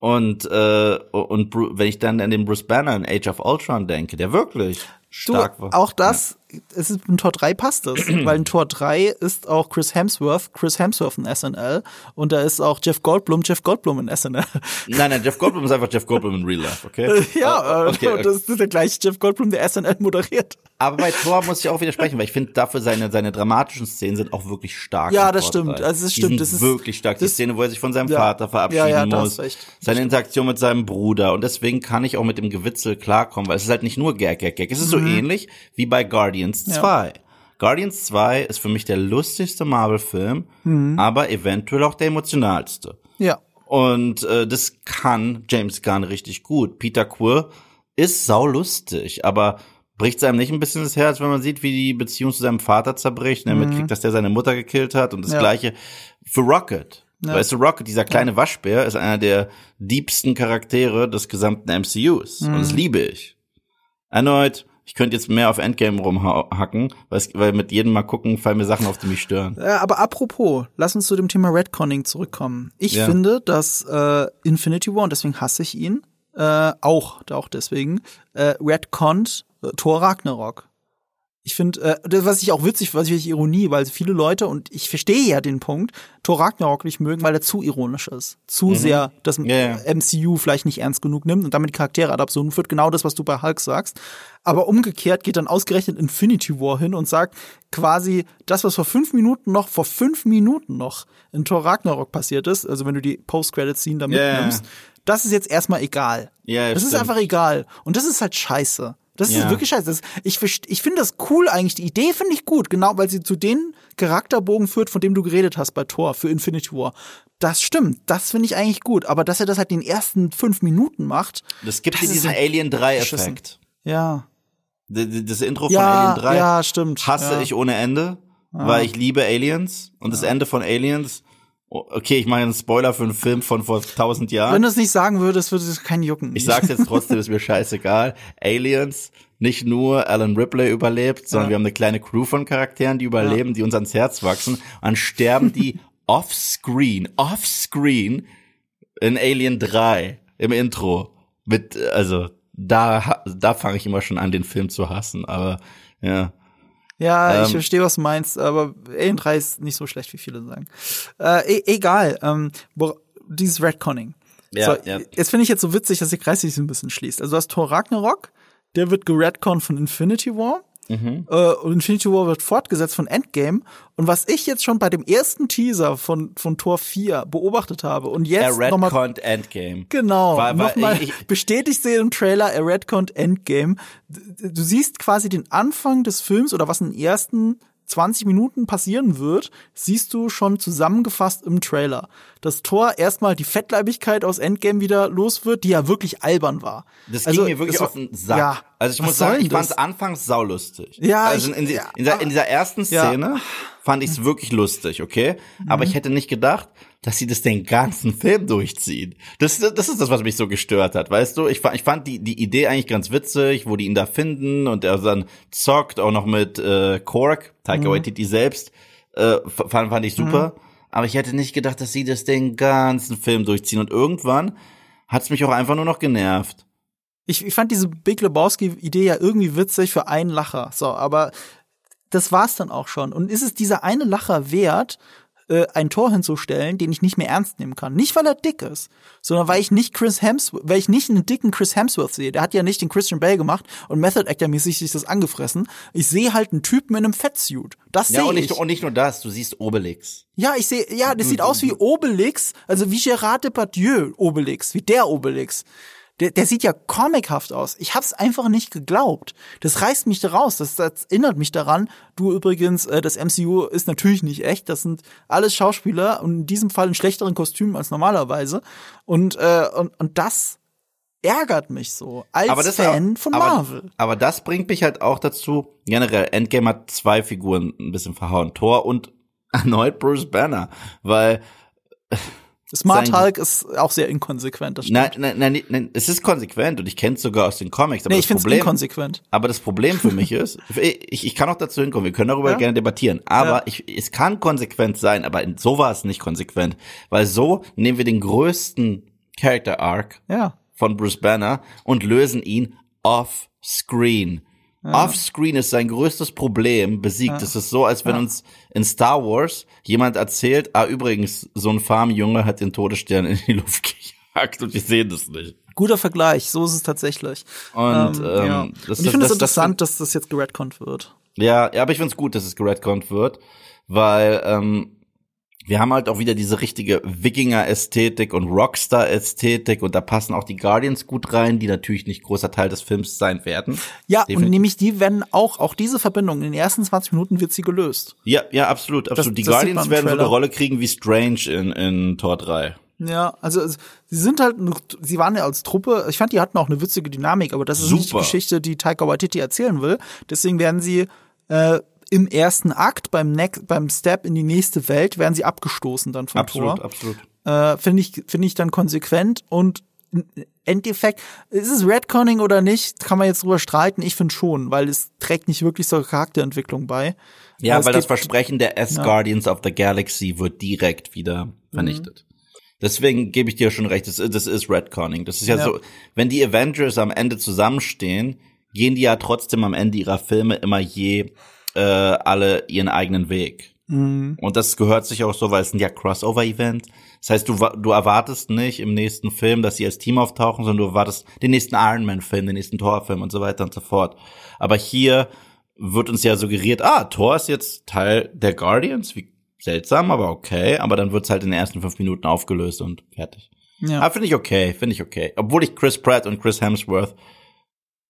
Und, äh, und wenn ich dann an den Bruce Banner in Age of Ultron denke, der wirklich stark du, war. Auch das, es ist in Tor 3 passt das, weil in Tor 3 ist auch Chris Hemsworth, Chris Hemsworth in SNL und da ist auch Jeff Goldblum, Jeff Goldblum in SNL. Nein, nein, Jeff Goldblum ist einfach Jeff Goldblum in Real Life, okay? ja, Oh, okay, okay. das ist der gleiche Jeff Goldblum, der SNL moderiert. Aber bei Thor muss ich auch widersprechen, weil ich finde dafür seine, seine dramatischen Szenen sind auch wirklich stark. Ja, das stimmt. 3. Also das stimmt. Das ist- wirklich stark. Die Szene, wo er sich von seinem Ja. Vater verabschieden Ja, ja, muss. recht. Seine Interaktion mit seinem Bruder. Und deswegen kann ich auch mit dem Gewitzel klarkommen, weil es ist halt nicht nur Gag, Gag, Gag. Es ist so ähnlich wie bei Guardians Mhm. Ja. 2. Guardians 2 ist für mich der lustigste Marvel-Film, Mhm. aber eventuell auch der emotionalste. Ja. Und äh, das kann James Gunn richtig gut. Peter Quill ist saulustig, aber bricht einem nicht ein bisschen das Herz, wenn man sieht, wie die Beziehung zu seinem Vater zerbricht, und er mitkriegt, dass der seine Mutter gekillt hat und das Mhm. Ja. gleiche für Rocket. Ja. Weißt du, Rocket, dieser kleine Waschbär, ist einer der diebsten Charaktere des gesamten MCUs. Und Mhm. das liebe ich. Erneut, Ich könnte jetzt mehr auf Endgame rumhacken, weil mit jedem Mal gucken fallen mir Sachen auf, die mich stören. Äh, aber apropos, lass uns zu dem Thema Redconning zurückkommen. Ich ja. finde, dass äh, Infinity War, und deswegen hasse ich ihn, äh, auch, auch deswegen, äh, Redcont äh, Thor Ragnarok. Ich finde, äh, das, was ich auch witzig, was ich Ironie, weil viele Leute, und ich verstehe ja den Punkt, Thor Ragnarok nicht mögen, weil er zu ironisch ist. Zu mhm. sehr das yeah. MCU vielleicht nicht ernst genug nimmt und damit die Charaktere ad absurdum führt. Genau das, was du bei Hulk sagst. Aber umgekehrt geht dann ausgerechnet Infinity War hin und sagt quasi das, was vor fünf Minuten noch, vor fünf Minuten noch in Thor Ragnarok passiert ist, also wenn du die Post-Credit-Scene da mitnimmst, yeah. das ist jetzt erstmal egal. Ja, yeah, das stimmt. ist einfach egal. Und das ist halt scheiße. Das ja. ist wirklich scheiße. Das, ich ich finde das cool eigentlich. Die Idee finde ich gut, genau, weil sie zu den Charakterbogen führt, von dem du geredet hast bei Thor für Infinity War. Das stimmt. Das finde ich eigentlich gut. Aber dass er das halt in den ersten fünf Minuten macht. Das gibt dir diesen halt Alien 3 Effekt. Ja. Das, Intro von ja, Alien 3 ja, stimmt. hasse ja. ich ohne Ende, weil ich liebe Aliens und das Ende von Aliens okay, ich mache einen Spoiler für einen Film von vor tausend Jahren. Wenn du es nicht sagen würdest, würde es keinen jucken. Ich sag's jetzt trotzdem, ist mir scheißegal. Aliens, nicht nur Alan Ripley überlebt, sondern ja. wir haben eine kleine Crew von Charakteren, die überleben, ja. die uns ans Herz wachsen. Und dann sterben die offscreen, offscreen in Alien 3 im Intro. Mit, also, da, da fange ich immer schon an, den Film zu hassen, aber ja. Ja, ähm, ich verstehe, was du meinst, aber Alien 3 ist nicht so schlecht, wie viele sagen. Äh, e egal, ähm, dieses Redconning. Ja, so, ja. Jetzt finde ich jetzt so witzig, dass der Kreis sich so ein bisschen schließt. Also du hast Thor Ragnarok, der wird geredcon von Infinity War. Mhm. Äh, und Infinity War wird fortgesetzt von Endgame. Und was ich jetzt schon bei dem ersten Teaser von, von Tor 4 beobachtet habe und jetzt er nochmal. Endgame. Genau. Nochmal bestätigt sie im Trailer, er redconnt Endgame. Du siehst quasi den Anfang des Films oder was in den ersten 20 Minuten passieren wird, siehst du schon zusammengefasst im Trailer. Dass Thor erstmal die Fettleibigkeit aus Endgame wieder los wird, die ja wirklich albern war. Das also, ging mir wirklich auf den Sack. Ja, also ich muss sagen, ich fand es anfangs saulustig. Ja, also in, in, ja, in, dieser, in dieser ersten Szene ja. fand ich es wirklich lustig, okay? Aber mhm. ich hätte nicht gedacht, dass sie das den ganzen Film durchziehen. Das, das ist das, was mich so gestört hat, weißt du? Ich fand, ich fand die, die Idee eigentlich ganz witzig, wo die ihn da finden und er dann zockt, auch noch mit äh, Kork, Taika mhm. Waititi selbst, äh, fand, fand ich super. Mhm. Aber ich hätte nicht gedacht, dass sie das den ganzen Film durchziehen. Und irgendwann hat's mich auch einfach nur noch genervt. Ich, ich fand diese Big Lebowski-Idee ja irgendwie witzig für einen Lacher. So, aber das war's dann auch schon. Und ist es dieser eine Lacher wert, äh, ein Tor hinzustellen, den ich nicht mehr ernst nehmen kann. Nicht, weil er dick ist, sondern weil ich nicht Chris Hemsworth, weil ich nicht einen dicken Chris Hemsworth sehe. Der hat ja nicht den Christian Bale gemacht und Method Actor mäßig sich das angefressen. Ich sehe halt einen Typen in einem Fettsuit. Das ja, sehe ich. Und nicht nur das, du siehst Obelix. Ja, ich sehe, ja, das sieht aus wie Obelix, also wie Gerard Depardieu Obelix, wie der Obelix. Der, der sieht ja comichaft aus. Ich hab's einfach nicht geglaubt. Das reißt mich da raus. Das, das erinnert mich daran. Du übrigens, äh, das MCU ist natürlich nicht echt. Das sind alles Schauspieler und in diesem Fall in schlechteren Kostümen als normalerweise. Und, äh, und, und das ärgert mich so als aber das, Fan von aber, Marvel. Aber das bringt mich halt auch dazu. Generell, Endgame hat zwei Figuren ein bisschen verhauen. Thor und erneut Bruce Banner. Weil Smart Hulk ist auch sehr inkonsequent, das stimmt. Nein, nein, nein, nein, es ist konsequent und ich kenne es sogar aus den Comics. Aber nee, ich finde es inkonsequent. Aber das Problem für mich ist, ich, ich kann auch dazu hinkommen, wir können darüber ja? gerne debattieren, aber ja. ich, es kann konsequent sein, aber so war es nicht konsequent, weil so nehmen wir den größten Character Arc ja. von Bruce Banner und lösen ihn off Screen. Ja. Offscreen ist sein größtes Problem besiegt. Es ist so, als wenn uns in Star Wars jemand erzählt, ah, übrigens, so ein Farmjunge hat den Todesstern in die Luft gejagt und wir sehen das nicht. Guter Vergleich, so ist es tatsächlich. Und, ähm, ähm, ja. und ich finde es das, interessant, das, dass das jetzt geredconnt wird. Ja, ja, aber ich finde es gut, dass es geredconnt wird, weil ähm, wir haben halt auch wieder diese richtige Wikinger-Ästhetik und Rockstar-Ästhetik und da passen auch die Guardians gut rein, die natürlich nicht großer Teil des Films sein werden. Ja, Definitiv. und nämlich die werden auch, auch diese Verbindung, in den ersten 20 Minuten wird sie gelöst. Ja, ja, absolut, absolut. Das, die das Guardians werden so eine Rolle kriegen wie Strange in, in Tor 3. Ja, also sie sind halt, sie waren ja als Truppe, ich fand, die hatten auch eine witzige Dynamik, aber das ist Super. nicht die Geschichte, die Taika Waititi erzählen will. Deswegen werden sie äh, im ersten Akt, beim, Next, beim Step in die nächste Welt, werden sie abgestoßen dann vom absolut, Tor. Absolut, absolut. Äh, Finde ich, finde ich dann konsequent und Endeffekt, ist es Redconning oder nicht, kann man jetzt drüber streiten. Ich finde schon, weil es trägt nicht wirklich zur Charakterentwicklung bei. Ja, weil das Versprechen der S-Guardians ja. of the Galaxy wird direkt wieder vernichtet. Mhm. Deswegen gebe ich dir schon recht, das, das ist Redconning. Das ist ja, ja, so, wenn die Avengers am Ende zusammenstehen, gehen die ja trotzdem am Ende ihrer Filme immer je äh, alle ihren eigenen Weg. Mhm. Und das gehört sich auch so, weil es ein ja Crossover-Event. Das heißt, du, du erwartest nicht im nächsten Film, dass sie als Team auftauchen, sondern du erwartest den nächsten Iron Man-Film, den nächsten Thor-Film und so weiter und so fort. Aber hier wird uns ja suggeriert, ah, Thor ist jetzt Teil der Guardians, wie seltsam, aber okay. Aber dann wird's halt in den ersten fünf Minuten aufgelöst und fertig. Ja. Aber finde ich okay, finde ich okay. Obwohl ich Chris Pratt und Chris Hemsworth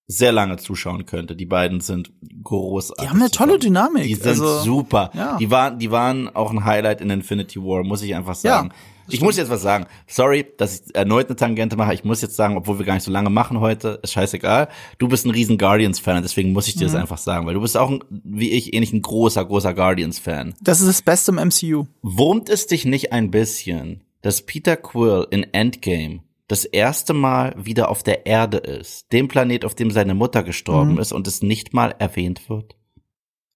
sehr lange zuschauen könnte. Die beiden sind großartig. Die haben eine tolle Dynamik. Die sind also, super. Ja. Die waren, die waren auch ein Highlight in Infinity War, muss ich einfach sagen. Ja, ich muss jetzt was sagen. Sorry, dass ich erneut eine Tangente mache. Ich muss jetzt sagen, obwohl wir gar nicht so lange machen heute, ist scheißegal. Du bist ein riesen Guardians-Fan, deswegen muss ich dir mhm. das einfach sagen, weil du bist auch, ein, wie ich, ähnlich ein großer, großer Guardians-Fan. Das ist das Beste im MCU. Wurmt es dich nicht ein bisschen, dass Peter Quill in Endgame das erste Mal wieder auf der Erde ist, dem Planet, auf dem seine Mutter gestorben mhm. ist und es nicht mal erwähnt wird?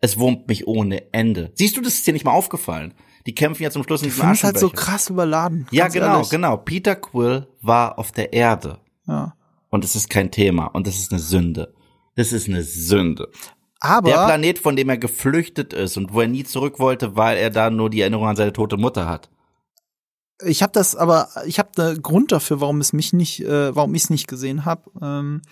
Es wurmt mich ohne Ende. Siehst du, das ist dir nicht mal aufgefallen. Die kämpfen ja zum Schluss nicht mehr. Das ist halt so krass überladen. Ja, genau, ehrlich. genau. Peter Quill war auf der Erde. Ja. Und es ist kein Thema. Und das ist eine Sünde. Das ist eine Sünde. Aber der Planet, von dem er geflüchtet ist und wo er nie zurück wollte, weil er da nur die Erinnerung an seine tote Mutter hat ich habe das aber, ich habe einen Grund dafür, warum es mich nicht, äh, warum ich es nicht gesehen habe. Ähm,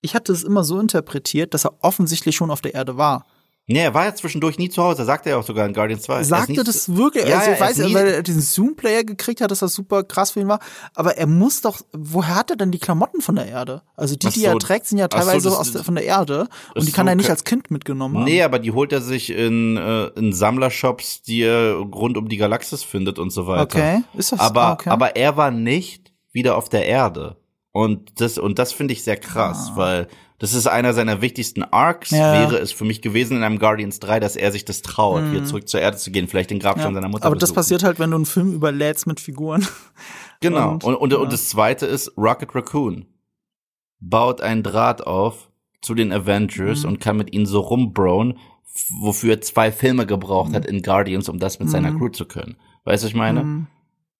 ich hatte es immer so interpretiert, dass er offensichtlich schon auf der Erde war. Nee, er war ja zwischendurch nie zu Hause, sagte er auch sogar in Guardians 2. Sagte das wirklich? Ja, also ich weiß, weil er diesen Zoom-Player gekriegt hat, dass das super krass für ihn war. Aber er muss doch, woher hat er denn die Klamotten von der Erde? Also die, so, die er trägt, sind ja teilweise so, aus der, von der Erde. Und die kann so, er nicht als Kind mitgenommen haben. Nee, aber die holt er sich in, äh, in Sammlershops, die er rund um die Galaxis findet und so weiter. Okay, ist das aber, okay. aber er war nicht wieder auf der Erde. Und das, und das finde ich sehr krass, ah. weil das ist einer seiner wichtigsten Arcs, ja. wäre es für mich gewesen in einem Guardians 3, dass er sich das traut, mhm. wieder zurück zur Erde zu gehen, vielleicht den Grabstein ja. seiner Mutter Aber besuchen. das passiert halt, wenn du einen Film überlädst mit Figuren. Genau. Und, und, und, ja. und das zweite ist Rocket Raccoon. Baut einen Draht auf zu den Avengers mhm. und kann mit ihnen so rumbrown, wofür er zwei Filme gebraucht mhm. hat in Guardians, um das mit seiner mhm. Crew zu können. Weißt du, was ich meine?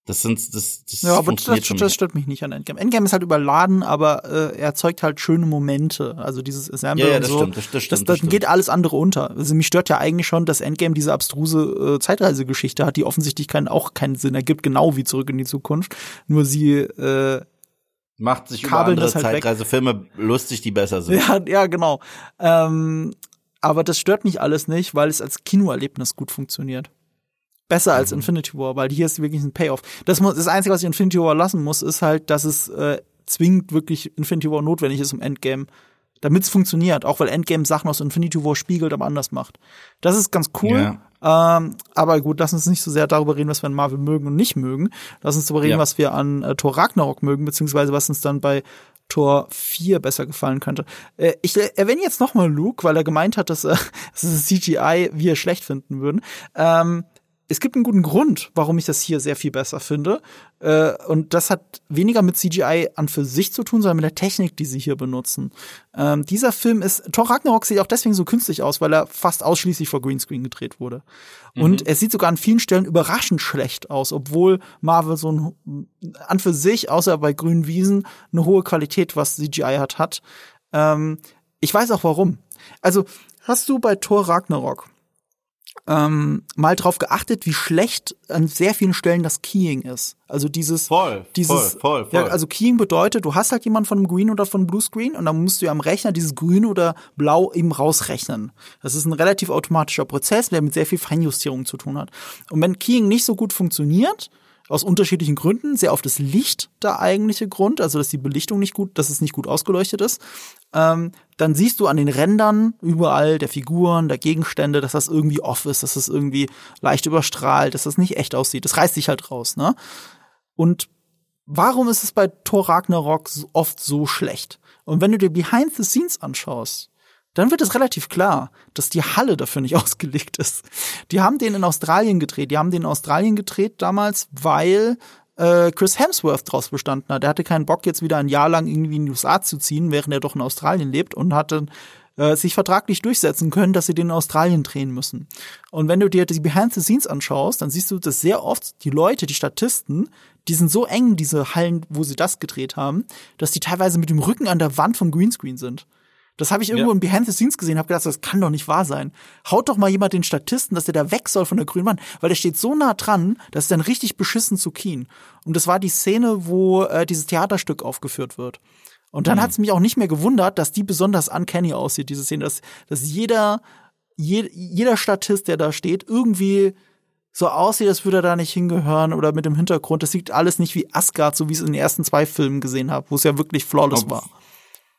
Das sind das, das Ja, aber das, das stört mich nicht an Endgame. Endgame ist halt überladen, aber äh, er erzeugt halt schöne Momente. Also dieses Assemble ja, ja, und das so. Stimmt, das, das stimmt, das, das, das geht alles andere unter. Also mich stört ja eigentlich schon, dass Endgame diese abstruse äh, Zeitreisegeschichte hat, die offensichtlich keinen, auch keinen Sinn ergibt, genau wie zurück in die Zukunft. Nur sie äh, macht sich über andere halt Zeitreisefilme lustig, die besser sind. Ja, ja, genau. Ähm, aber das stört mich alles nicht, weil es als Kinoerlebnis gut funktioniert besser als mhm. Infinity War, weil hier ist wirklich ein Payoff. Das, muss, das Einzige, was ich Infinity War lassen muss, ist halt, dass es äh, zwingend wirklich Infinity War notwendig ist, um Endgame, damit es funktioniert, auch weil Endgame Sachen aus Infinity War spiegelt, aber anders macht. Das ist ganz cool. Ja. Ähm, aber gut, lass uns nicht so sehr darüber reden, was wir an Marvel mögen und nicht mögen. Lass uns darüber reden, ja. was wir an äh, Thor Ragnarok mögen, beziehungsweise was uns dann bei Tor 4 besser gefallen könnte. Äh, ich erwähne jetzt nochmal Luke, weil er gemeint hat, dass, äh, dass das CGI wir schlecht finden würden. Ähm, es gibt einen guten Grund, warum ich das hier sehr viel besser finde. Äh, und das hat weniger mit CGI an für sich zu tun, sondern mit der Technik, die sie hier benutzen. Ähm, dieser Film ist, Thor Ragnarok sieht auch deswegen so künstlich aus, weil er fast ausschließlich vor Greenscreen gedreht wurde. Mhm. Und es sieht sogar an vielen Stellen überraschend schlecht aus, obwohl Marvel so ein, an für sich, außer bei grünen Wiesen, eine hohe Qualität, was CGI hat, hat. Ähm, ich weiß auch warum. Also, hast du bei Thor Ragnarok ähm, mal drauf geachtet, wie schlecht an sehr vielen Stellen das Keying ist. Also dieses, voll, dieses, voll, voll, voll. Ja, also Keying bedeutet, du hast halt jemanden von einem Green oder von einem Blue Screen und dann musst du ja am Rechner dieses Grün oder Blau eben rausrechnen. Das ist ein relativ automatischer Prozess, der mit sehr viel Feinjustierung zu tun hat. Und wenn Keying nicht so gut funktioniert, aus unterschiedlichen Gründen. Sehr oft das Licht der eigentliche Grund, also dass die Belichtung nicht gut, dass es nicht gut ausgeleuchtet ist. Ähm, dann siehst du an den Rändern überall der Figuren, der Gegenstände, dass das irgendwie off ist, dass das irgendwie leicht überstrahlt, dass das nicht echt aussieht. Das reißt sich halt raus, ne? Und warum ist es bei Thor Ragnarok oft so schlecht? Und wenn du dir Behind the Scenes anschaust, dann wird es relativ klar, dass die Halle dafür nicht ausgelegt ist. Die haben den in Australien gedreht. Die haben den in Australien gedreht damals, weil äh, Chris Hemsworth draus bestanden hat. Der hatte keinen Bock, jetzt wieder ein Jahr lang irgendwie in die USA zu ziehen, während er doch in Australien lebt und hatte äh, sich vertraglich durchsetzen können, dass sie den in Australien drehen müssen. Und wenn du dir die Behind the Scenes anschaust, dann siehst du, dass sehr oft die Leute, die Statisten, die sind so eng, diese Hallen, wo sie das gedreht haben, dass die teilweise mit dem Rücken an der Wand vom Greenscreen sind. Das habe ich irgendwo ja. im Behind the Scenes gesehen, habe gedacht, das kann doch nicht wahr sein. Haut doch mal jemand den Statisten, dass der da weg soll von der grünen Wand, weil der steht so nah dran, dass ist dann richtig beschissen zu kien. Und das war die Szene, wo äh, dieses Theaterstück aufgeführt wird. Und dann mhm. hat es mich auch nicht mehr gewundert, dass die besonders uncanny aussieht, diese Szene, dass, dass jeder, je, jeder Statist, der da steht, irgendwie so aussieht, als würde er da nicht hingehören oder mit dem Hintergrund. Das sieht alles nicht wie Asgard, so wie ich es in den ersten zwei Filmen gesehen habe, wo es ja wirklich flawless Ob, war.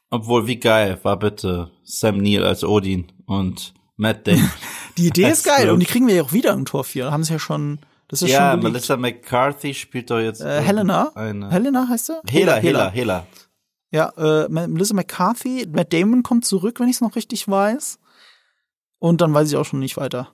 Obwohl, wie geil war bitte Sam Neill als Odin und Matt Damon. die Idee ist geil und die kriegen wir ja auch wieder im Tor 4. Haben sie ja schon das ist ja, schon Melissa McCarthy spielt doch jetzt. Äh, Helena. Eine. Helena heißt sie? Hela, Hela, Hela. Ja, äh, Melissa McCarthy, Matt Damon kommt zurück, wenn ich es noch richtig weiß. Und dann weiß ich auch schon nicht weiter.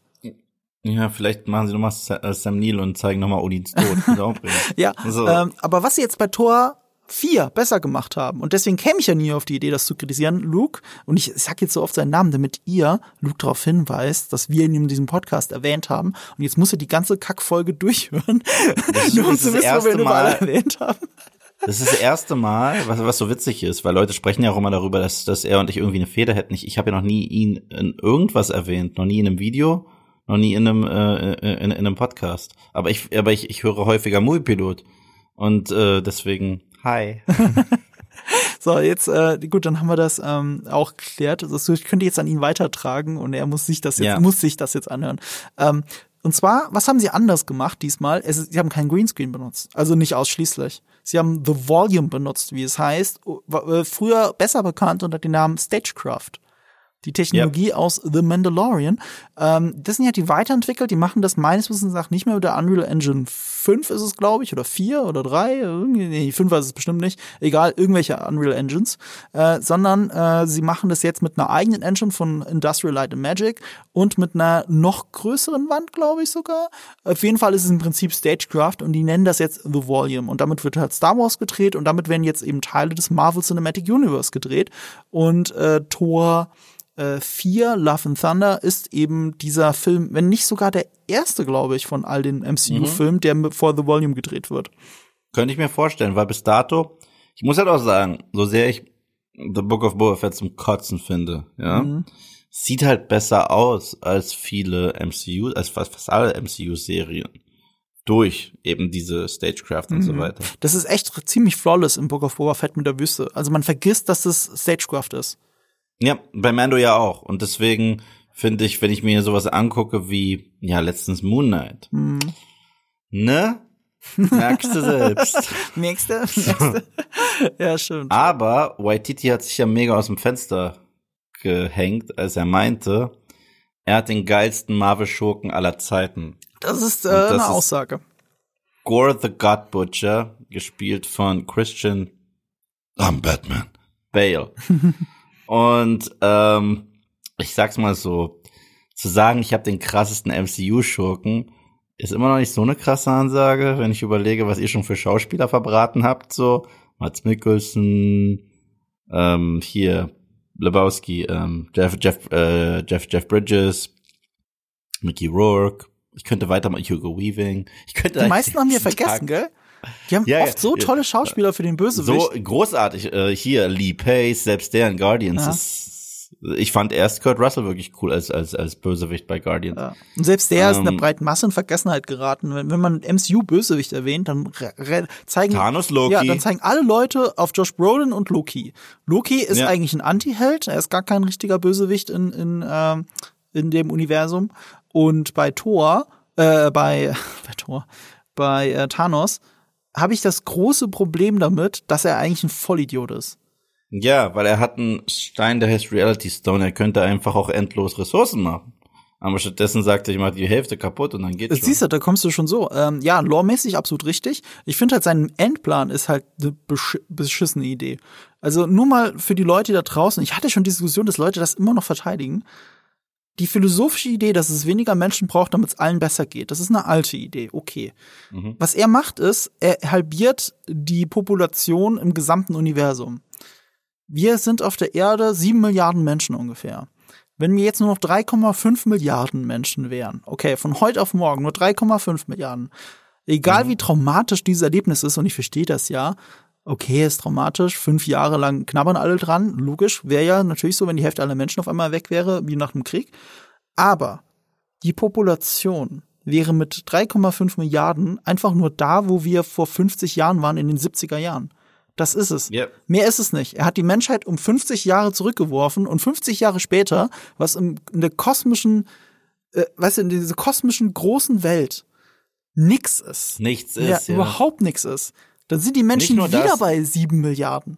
Ja, vielleicht machen sie nochmal äh, Sam Neill und zeigen nochmal Odins Tod. ja, so. ähm, aber was sie jetzt bei Thor 4 besser gemacht haben, und deswegen käme ich ja nie auf die Idee, das zu kritisieren, Luke, und ich sag jetzt so oft seinen Namen, damit ihr Luke darauf hinweist, dass wir ihn in diesem Podcast erwähnt haben, und jetzt muss er die ganze Kackfolge durchhören, nur um zu wissen, wo wir ihn überall erwähnt haben. Das ist das erste Mal, was, was so witzig ist, weil Leute sprechen ja auch immer darüber, dass, dass er und ich irgendwie eine Feder hätten. Ich, ich habe ja noch nie ihn in irgendwas erwähnt, noch nie in einem Video, noch nie in einem, äh, in, in einem Podcast. Aber ich, aber ich, ich höre häufiger Movie-Pilot. Und äh, deswegen, hi. so, jetzt, äh, gut, dann haben wir das ähm, auch geklärt. Also, ich könnte jetzt an ihn weitertragen und er muss sich das jetzt, ja. muss sich das jetzt anhören. Ähm, und zwar, was haben sie anders gemacht diesmal? Es, sie haben kein Greenscreen benutzt. Also nicht ausschließlich. Sie haben The Volume benutzt, wie es heißt. Äh, früher besser bekannt unter dem Namen Stagecraft die Technologie yep. aus The Mandalorian. Ähm, das sind ja die weiterentwickelt, die machen das meines Wissens nach nicht mehr mit der Unreal Engine 5 ist es, glaube ich, oder 4 oder 3, nee, 5 ist es bestimmt nicht, egal, irgendwelche Unreal Engines, äh, sondern äh, sie machen das jetzt mit einer eigenen Engine von Industrial Light and Magic und mit einer noch größeren Wand, glaube ich sogar. Auf jeden Fall ist es im Prinzip Stagecraft und die nennen das jetzt The Volume und damit wird halt Star Wars gedreht und damit werden jetzt eben Teile des Marvel Cinematic Universe gedreht und äh, Thor äh, 4, Love and Thunder, ist eben dieser Film, wenn nicht sogar der erste, glaube ich, von all den MCU-Filmen, mhm. der vor The Volume gedreht wird. Könnte ich mir vorstellen, weil bis dato, ich muss halt auch sagen, so sehr ich The Book of Boba Fett zum Kotzen finde, ja, mhm. sieht halt besser aus als viele MCU, als fast, fast alle MCU-Serien durch eben diese Stagecraft und mhm. so weiter. Das ist echt ziemlich flawless im Book of Boba Fett mit der Wüste. Also man vergisst, dass das Stagecraft ist. Ja, bei Mando ja auch. Und deswegen finde ich, wenn ich mir sowas angucke wie, ja, letztens Moon Knight. Hm. Ne? Merkst du selbst. Merkst du? Merkst du? ja, stimmt. Aber Waititi hat sich ja mega aus dem Fenster gehängt, als er meinte, er hat den geilsten Marvel-Schurken aller Zeiten. Das ist äh, das eine ist Aussage. Gore the God Butcher, gespielt von Christian I'm Batman. Bale. Und ähm, ich sag's mal so, zu sagen, ich habe den krassesten MCU-Schurken, ist immer noch nicht so eine krasse Ansage, wenn ich überlege, was ihr schon für Schauspieler verbraten habt, so Mats Mikkelsen, ähm, hier Lebowski, ähm, Jeff, Jeff, äh, Jeff, Jeff Bridges, Mickey Rourke. Ich könnte weiter mal Hugo Weaving. Ich könnte Die meisten haben wir vergessen, Tag gell? Die haben ja, oft so tolle Schauspieler für den Bösewicht. So großartig. Äh, hier, Lee Pace, selbst der in Guardians ist ich fand erst Kurt Russell wirklich cool als, als, als Bösewicht bei Guardians. Und selbst der ähm, ist in der ähm, breiten Masse in Vergessenheit geraten. Wenn, wenn man MCU-Bösewicht erwähnt, dann zeigen, Thanos, Loki. Ja, dann zeigen alle Leute auf Josh Brolin und Loki. Loki ist ja. eigentlich ein Anti-Held. Er ist gar kein richtiger Bösewicht in, in, ähm, in dem Universum. Und bei Thor, äh, bei, bei Thor, bei äh, Thanos, habe ich das große Problem damit, dass er eigentlich ein Vollidiot ist. Ja, weil er hat einen Stein, der heißt Reality Stone. Er könnte einfach auch endlos Ressourcen machen. Aber stattdessen sagt er, ich mache die Hälfte kaputt und dann geht's schon. Siehst du, da kommst du schon so. Ähm, ja, loremäßig absolut richtig. Ich finde halt, sein Endplan ist halt eine besch beschissene Idee. Also nur mal für die Leute da draußen. Ich hatte schon die Diskussion, dass Leute das immer noch verteidigen. Die philosophische Idee, dass es weniger Menschen braucht, damit es allen besser geht, das ist eine alte Idee, okay. Mhm. Was er macht ist, er halbiert die Population im gesamten Universum. Wir sind auf der Erde sieben Milliarden Menschen ungefähr. Wenn wir jetzt nur noch 3,5 Milliarden Menschen wären, okay, von heute auf morgen nur 3,5 Milliarden, egal mhm. wie traumatisch dieses Erlebnis ist, und ich verstehe das ja, okay, ist traumatisch, fünf Jahre lang knabbern alle dran, logisch, wäre ja natürlich so, wenn die Hälfte aller Menschen auf einmal weg wäre, wie nach dem Krieg. Aber die Population wäre mit 3,5 Milliarden einfach nur da, wo wir vor 50 Jahren waren, in den 70er Jahren. Das ist es. Yep. Mehr ist es nicht. Er hat die Menschheit um 50 Jahre zurückgeworfen und 50 Jahre später, was in, der kosmischen, äh, weißt du, in dieser kosmischen großen Welt nix ist. Nichts ist. Ja, ja. überhaupt nichts ist. Dann sind die Menschen wieder das, bei sieben Milliarden.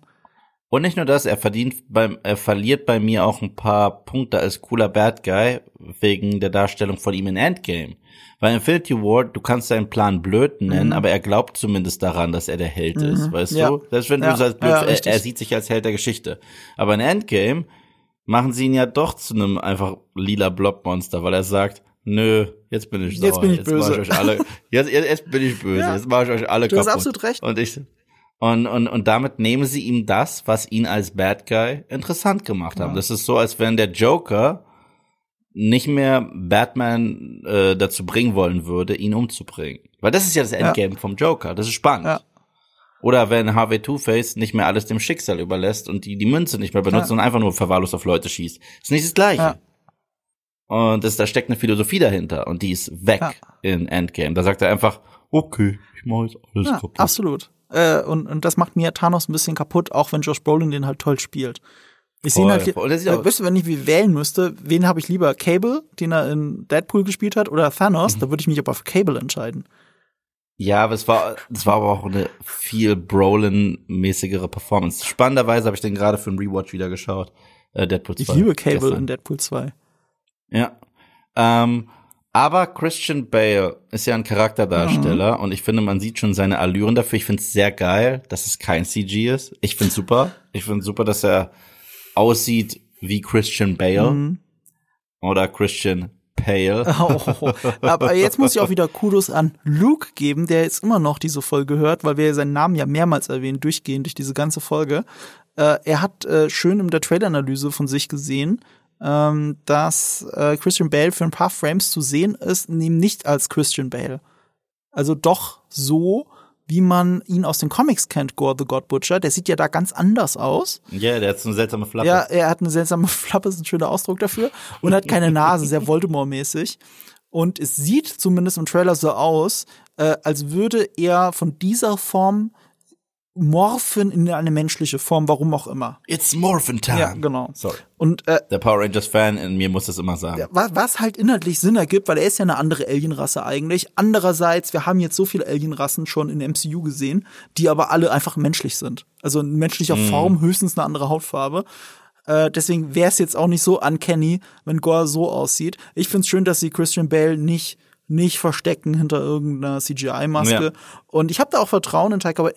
Und nicht nur das, er verdient beim, er verliert bei mir auch ein paar Punkte als cooler Bad Guy wegen der Darstellung von ihm in Endgame. Weil Infinity War, du kannst seinen Plan blöd nennen, mhm. aber er glaubt zumindest daran, dass er der Held mhm. ist, weißt ja. du? Selbst wenn ja. du sagst, blöd, ja, er, er, sieht sich als Held der Geschichte. Aber in Endgame machen sie ihn ja doch zu einem einfach lila Blobmonster, weil er sagt, nö, jetzt bin ich sauer. Jetzt bin ich jetzt böse. Ich euch alle, jetzt, jetzt, jetzt bin ich böse. Jetzt mache ich euch alle du kaputt. Du hast absolut recht. Und ich, und, und, und damit nehmen sie ihm das, was ihn als Bad Guy interessant gemacht haben. Das ist so, als wenn der Joker nicht mehr Batman äh, dazu bringen wollen würde, ihn umzubringen. Weil das ist ja das Endgame ja. vom Joker. Das ist spannend. Ja. Oder wenn Harvey Two-Face nicht mehr alles dem Schicksal überlässt und die die Münze nicht mehr benutzt ja. und einfach nur verwahrlos auf Leute schießt. Ist nicht das Gleiche. Und das, da steckt eine Philosophie dahinter und die ist weg in Endgame. Da sagt er einfach, okay, ich mache jetzt alles kaputt. Absolut. Äh, und, und das macht mir Thanos ein bisschen kaputt, auch wenn Josh Brolin den halt toll spielt. Ich sehe halt, voll. Äh, du, wenn ich wählen müsste, wen habe ich lieber? Cable, den er in Deadpool gespielt hat, oder Thanos? Mhm. Da würde ich mich aber für Cable entscheiden. Ja, aber es war, es war aber auch eine viel Brolin-mäßigere Performance. Spannenderweise habe ich den gerade für einen Rewatch wieder geschaut. Äh, Deadpool 2. Ich liebe Cable gestern. in Deadpool 2. Ja. Ähm, aber Christian Bale ist ja ein Charakterdarsteller mhm. und ich finde, man sieht schon seine Allüren dafür. Ich finde es sehr geil, dass es kein CG ist. Ich finde super. Ich finde super, dass er aussieht wie Christian Bale mhm. oder Christian Pale. Oh, aber jetzt muss ich auch wieder Kudos an Luke geben, der jetzt immer noch diese Folge hört, weil wir seinen Namen ja mehrmals erwähnen, durchgehend durch diese ganze Folge. Äh, er hat äh, schön in der Trailer-Analyse von sich gesehen, ähm, dass äh, Christian Bale für ein paar Frames zu sehen ist, eben nicht als Christian Bale. Also doch so, wie man ihn aus den Comics kennt, Gore the God Butcher. Der sieht ja da ganz anders aus. Ja, der hat so eine seltsame Flappe. Ja, er hat eine seltsame Flappe, ist ein schöner Ausdruck dafür. Und hat keine Nase, sehr Voldemort-mäßig. Und es sieht zumindest im Trailer so aus, äh, als würde er von dieser Form morphen in eine menschliche Form, warum auch immer. It's Morphin Time. Ja, genau. Sorry. Und äh, der Power Rangers Fan in mir muss das immer sagen. Was, was halt inhaltlich Sinn ergibt, weil er ist ja eine andere Alienrasse eigentlich. Andererseits, wir haben jetzt so viele Alienrassen schon in MCU gesehen, die aber alle einfach menschlich sind. Also in menschlicher mm. Form, höchstens eine andere Hautfarbe. Äh, deswegen wäre es jetzt auch nicht so uncanny, wenn Gore so aussieht. Ich find's schön, dass sie Christian Bale nicht nicht verstecken hinter irgendeiner CGI-Maske. Ja. Und ich habe da auch Vertrauen in Taika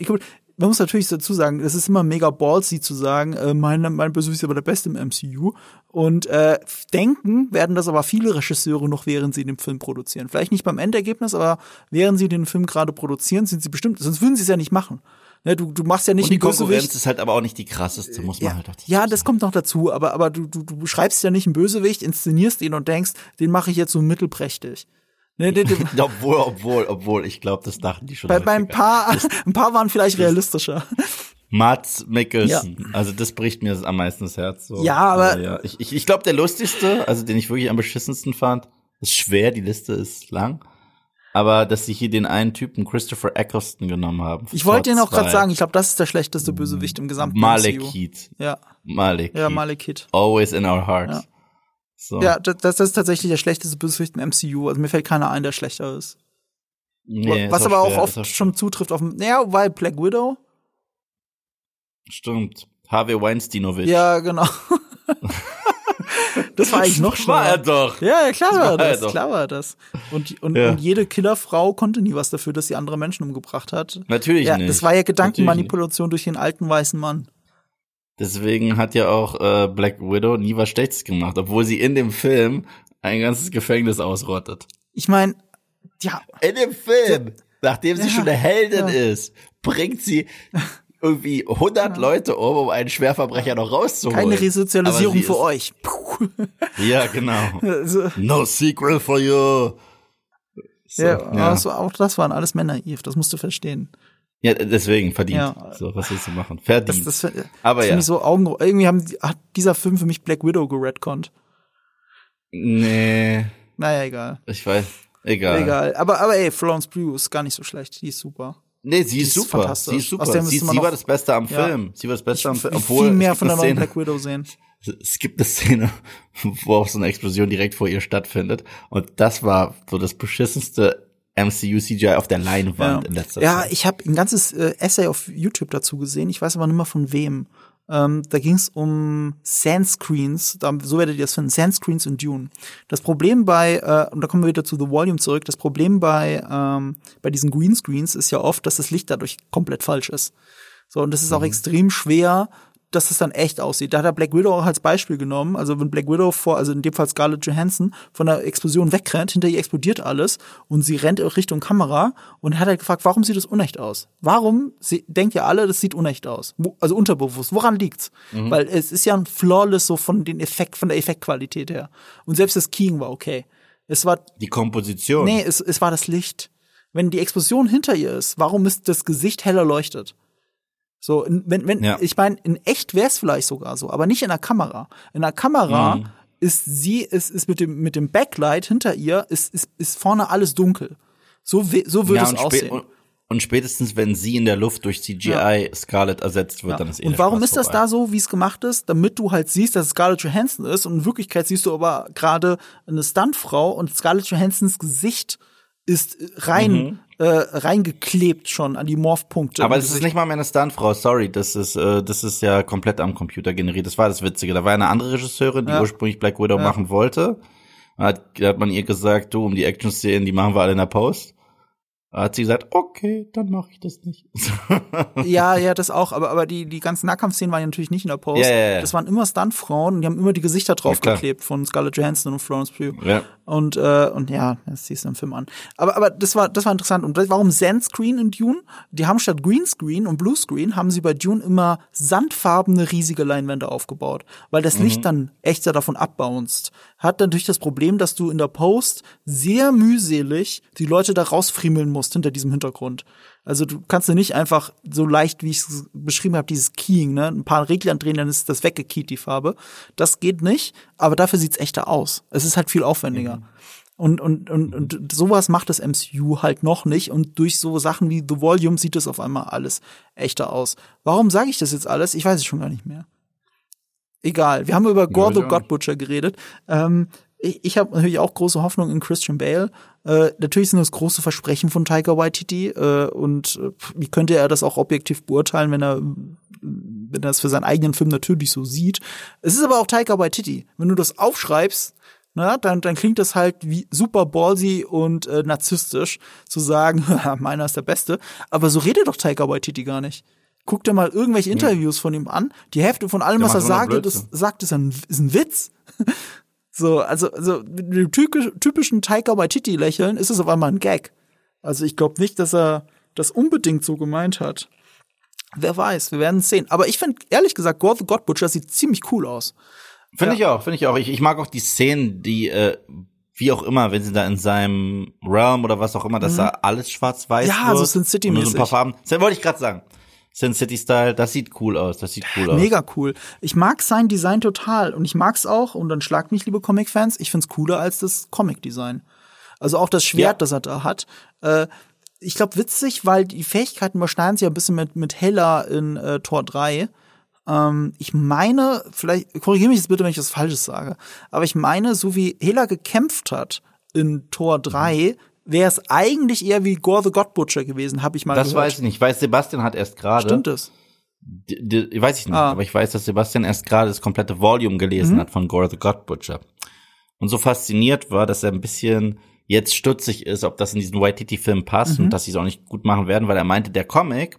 man muss natürlich dazu sagen, es ist immer mega ballsy zu sagen, äh, mein, mein Bösewicht ist aber der Beste im MCU. Und äh, denken werden das aber viele Regisseure noch, während sie den Film produzieren. Vielleicht nicht beim Endergebnis, aber während sie den Film gerade produzieren, sind sie bestimmt, sonst würden sie es ja nicht machen. Ne, du, du machst ja nicht Und die Konkurrenz ist halt aber auch nicht die krasseste, muss man ja, halt auch Ja, das kommt noch dazu, aber, aber du, du, du schreibst ja nicht einen Bösewicht, inszenierst ihn und denkst, den mache ich jetzt so mittelprächtig. Nee, nee, nee. obwohl, obwohl, obwohl, ich glaube, das dachten die schon. Bei, bei ein paar, ein paar waren vielleicht realistischer. Mats Mikkelsen, ja. also das bricht mir am meisten das Herz. So. Ja, aber ja, ich, ich, ich glaube, der lustigste, also den ich wirklich am beschissensten fand, ist schwer, die Liste ist lang. Aber dass sie hier den einen Typen Christopher Eccleston genommen haben. Ich wollte ihn auch gerade sagen, ich glaube, das ist der schlechteste Bösewicht im gesamten Malekith. Ja. Malekith. Ja, Malekith. Always in our hearts. Ja. So. Ja, das, das ist tatsächlich der schlechteste Bösewicht im MCU. Also mir fällt keiner ein, der schlechter ist. Nee, Was aber schwer, auch oft schon zutrifft auf, naja, weil Black Widow. Stimmt. Harvey Weinsteinovic. Ja, genau. das war eigentlich noch schlimmer. War er doch. Ja, klar war, war das. Klar war das. Und, und, ja. und jede Killerfrau konnte nie was dafür, dass sie andere Menschen umgebracht hat. Natürlich ja, nicht. Das war ja Gedankenmanipulation durch den alten weißen Mann. Deswegen hat ja auch äh, Black Widow nie was Schlechtes gemacht, obwohl sie in dem Film ein ganzes Gefängnis ausrottet. Ich meine, ja. In dem Film, nachdem sie ja, schon eine Heldin ja. ist, bringt sie irgendwie 100 ja. Leute um, um einen Schwerverbrecher noch rauszuholen. Keine Resozialisierung für euch. Puh. Ja, genau. Also, no sequel for you. So, ja, ja. Also auch das waren alles Männer, Eve, das musst du verstehen. Ja, deswegen verdient. Ja. So, was willst du machen? Verdient. Das, das, Aber ja. so Augen, irgendwie haben, hat dieser Film für mich Black Widow geredconnt. Nee. Naja, egal. Ich weiß. Egal. Egal. Aber, aber ey, Florence Pugh ist gar nicht so schlecht. Die ist super. Nee, sie ist, super. Fantastisch. Sie ist super. Sie, sie war das Beste am Film. Ja. Sie war das Beste am Film. Obwohl viel mehr von der neuen Black Widow sehen. Es gibt eine Szene, wo auch so eine Explosion direkt vor ihr stattfindet. Und das war so das beschissenste MCU CGI auf der Leinwand ja. in letzter ja, Zeit. Ja, ich habe ein ganzes äh, Essay auf YouTube dazu gesehen. Ich weiß aber nicht mehr von wem. Ähm, da ging es um Sandscreens, da, so werdet ihr das finden, Sandscreens in Dune. Das Problem bei, äh, und da kommen wir wieder zu The Volume zurück, das Problem bei, ähm, bei diesen Greenscreens ist ja oft, dass das Licht dadurch komplett falsch ist. So, und das ist auch mhm. extrem schwer, dass es dann echt aussieht. Da hat er Black Widow auch als Beispiel genommen. Also wenn Black Widow vor, also in dem Fall Scarlett Johansson, von der Explosion wegrennt, hinter ihr explodiert alles und sie rennt Richtung Kamera und hat halt gefragt, warum sieht das unecht aus? Warum? Sie denkt ja alle, das sieht unecht aus. Also unterbewusst. Woran liegt's? Mhm. Weil es ist ja ein flawless so von den Effekt, von der Effektqualität her. Und selbst das Keying war okay. Es war die Komposition. Nee, es, es war das Licht. Wenn die Explosion hinter ihr ist, warum ist das Gesicht heller leuchtet? So, wenn, wenn, ja. ich meine, in echt wäre es vielleicht sogar so, aber nicht in der Kamera. In der Kamera mhm. ist sie, ist, ist mit dem, mit dem Backlight hinter ihr, ist, ist, ist vorne alles dunkel. So, so würde ja, es aussehen. Und, und, spätestens, wenn sie in der Luft durch CGI ja. Scarlett ersetzt wird, dann ist eh Und warum ist das vorbei. da so, wie es gemacht ist? Damit du halt siehst, dass es Scarlett Johansson ist und in Wirklichkeit siehst du aber gerade eine Stuntfrau und Scarlett Johansons Gesicht ist rein mhm äh, reingeklebt schon an die Morphpunkte. Aber es ist nicht mal mehr eine Stuntfrau, sorry, das ist äh, das ist ja komplett am Computer generiert. Das war das Witzige. Da war eine andere Regisseurin, die ja. ursprünglich Black Widow ja. machen wollte. Da hat, hat man ihr gesagt, du, um die Action-Szenen, die machen wir alle in der Post hat sie gesagt, okay, dann mache ich das nicht. ja, ja, das auch, aber, aber die, die ganzen Nahkampfszenen waren ja natürlich nicht in der Post. Ja, ja, ja. Das waren immer Stuntfrauen und die haben immer die Gesichter draufgeklebt von Scarlett Johansson und Florence Pugh. Ja. Und, äh, und ja, das siehst du im Film an. Aber, aber das war, das war interessant. Und warum Sandscreen in Dune? Die haben statt Greenscreen und Bluescreen haben sie bei Dune immer sandfarbene riesige Leinwände aufgebaut, weil das mhm. Licht dann echter davon abbounced. Hat natürlich das Problem, dass du in der Post sehr mühselig die Leute da rausfriemeln musst hinter diesem Hintergrund. Also du kannst ja nicht einfach so leicht, wie ich es beschrieben habe, dieses Keying, ne, ein paar Regler drehen, dann ist das weggekeyt, die Farbe. Das geht nicht, aber dafür sieht's echter aus. Es ist halt viel aufwendiger. Mhm. Und, und, und, und sowas macht das MCU halt noch nicht. Und durch so Sachen wie The Volume sieht es auf einmal alles echter aus. Warum sage ich das jetzt alles? Ich weiß es schon gar nicht mehr egal. Wir haben über Gore the God Butcher geredet. Ähm, ich ich habe natürlich auch große Hoffnung in Christian Bale. Äh, natürlich sind das große Versprechen von Tiger Waititi äh, und äh, wie könnte er das auch objektiv beurteilen, wenn er wenn er es für seinen eigenen Film natürlich so sieht. Es ist aber auch Tiger Waititi. Wenn du das aufschreibst, na, dann, dann klingt das halt wie super ballsy und äh, narzisstisch zu sagen, meiner ist der Beste. Aber so redet doch Tiger Waititi gar nicht. Guck dir mal irgendwelche Interviews ja. von ihm an. Die Hälfte von allem, der was er sagt, das, sagt, ist ein, ist ein Witz. so, also, also mit dem typischen Taika Waititi lächeln ist es auf einmal ein Gag. Also ich glaube nicht, dass er das unbedingt so gemeint hat. Wer weiß, wir werden es sehen. Aber ich finde, ehrlich gesagt, Gore the God Butcher sieht ziemlich cool aus. Finde ja. ich auch, finde ich auch. Ich, ich mag auch die Szenen, die, äh, wie auch immer, wenn sie da in seinem Realm oder was auch immer, dass mhm. da alles schwarz-weiß ja, wird. Ja, so sind City-mäßig. So ein paar Farben. Das wollte ich gerade sagen. Sin City Style, das sieht cool aus, das sieht cool aus. Mega cool. Ich mag sein Design total und ich mag's auch und dann schlagt mich, liebe Comic-Fans, ich find's cooler als das Comic-Design. Also auch das Schwert, ja. das er da hat. Äh, ich glaube witzig, weil die Fähigkeiten überschneiden sich ein bisschen mit, mit Hella in äh, Tor 3. Ähm, ich meine, vielleicht, korrigiere mich jetzt bitte, wenn ich was Falsches sage, aber ich meine, so wie Hela gekämpft hat in Tor 3, wäre es eigentlich eher wie Gore the God Butcher gewesen, habe ich mal das gehört. weiß ich nicht. Ich weiß, Sebastian hat erst gerade. Stimmt es? Weiß ich nicht, ah. aber ich weiß, dass Sebastian erst gerade das komplette Volume gelesen mhm. hat von Gore the God Butcher. Und so fasziniert war, dass er ein bisschen jetzt stutzig ist, ob das in diesen Waititi-Film passt mhm. und dass sie es auch nicht gut machen werden, weil er meinte, der Comic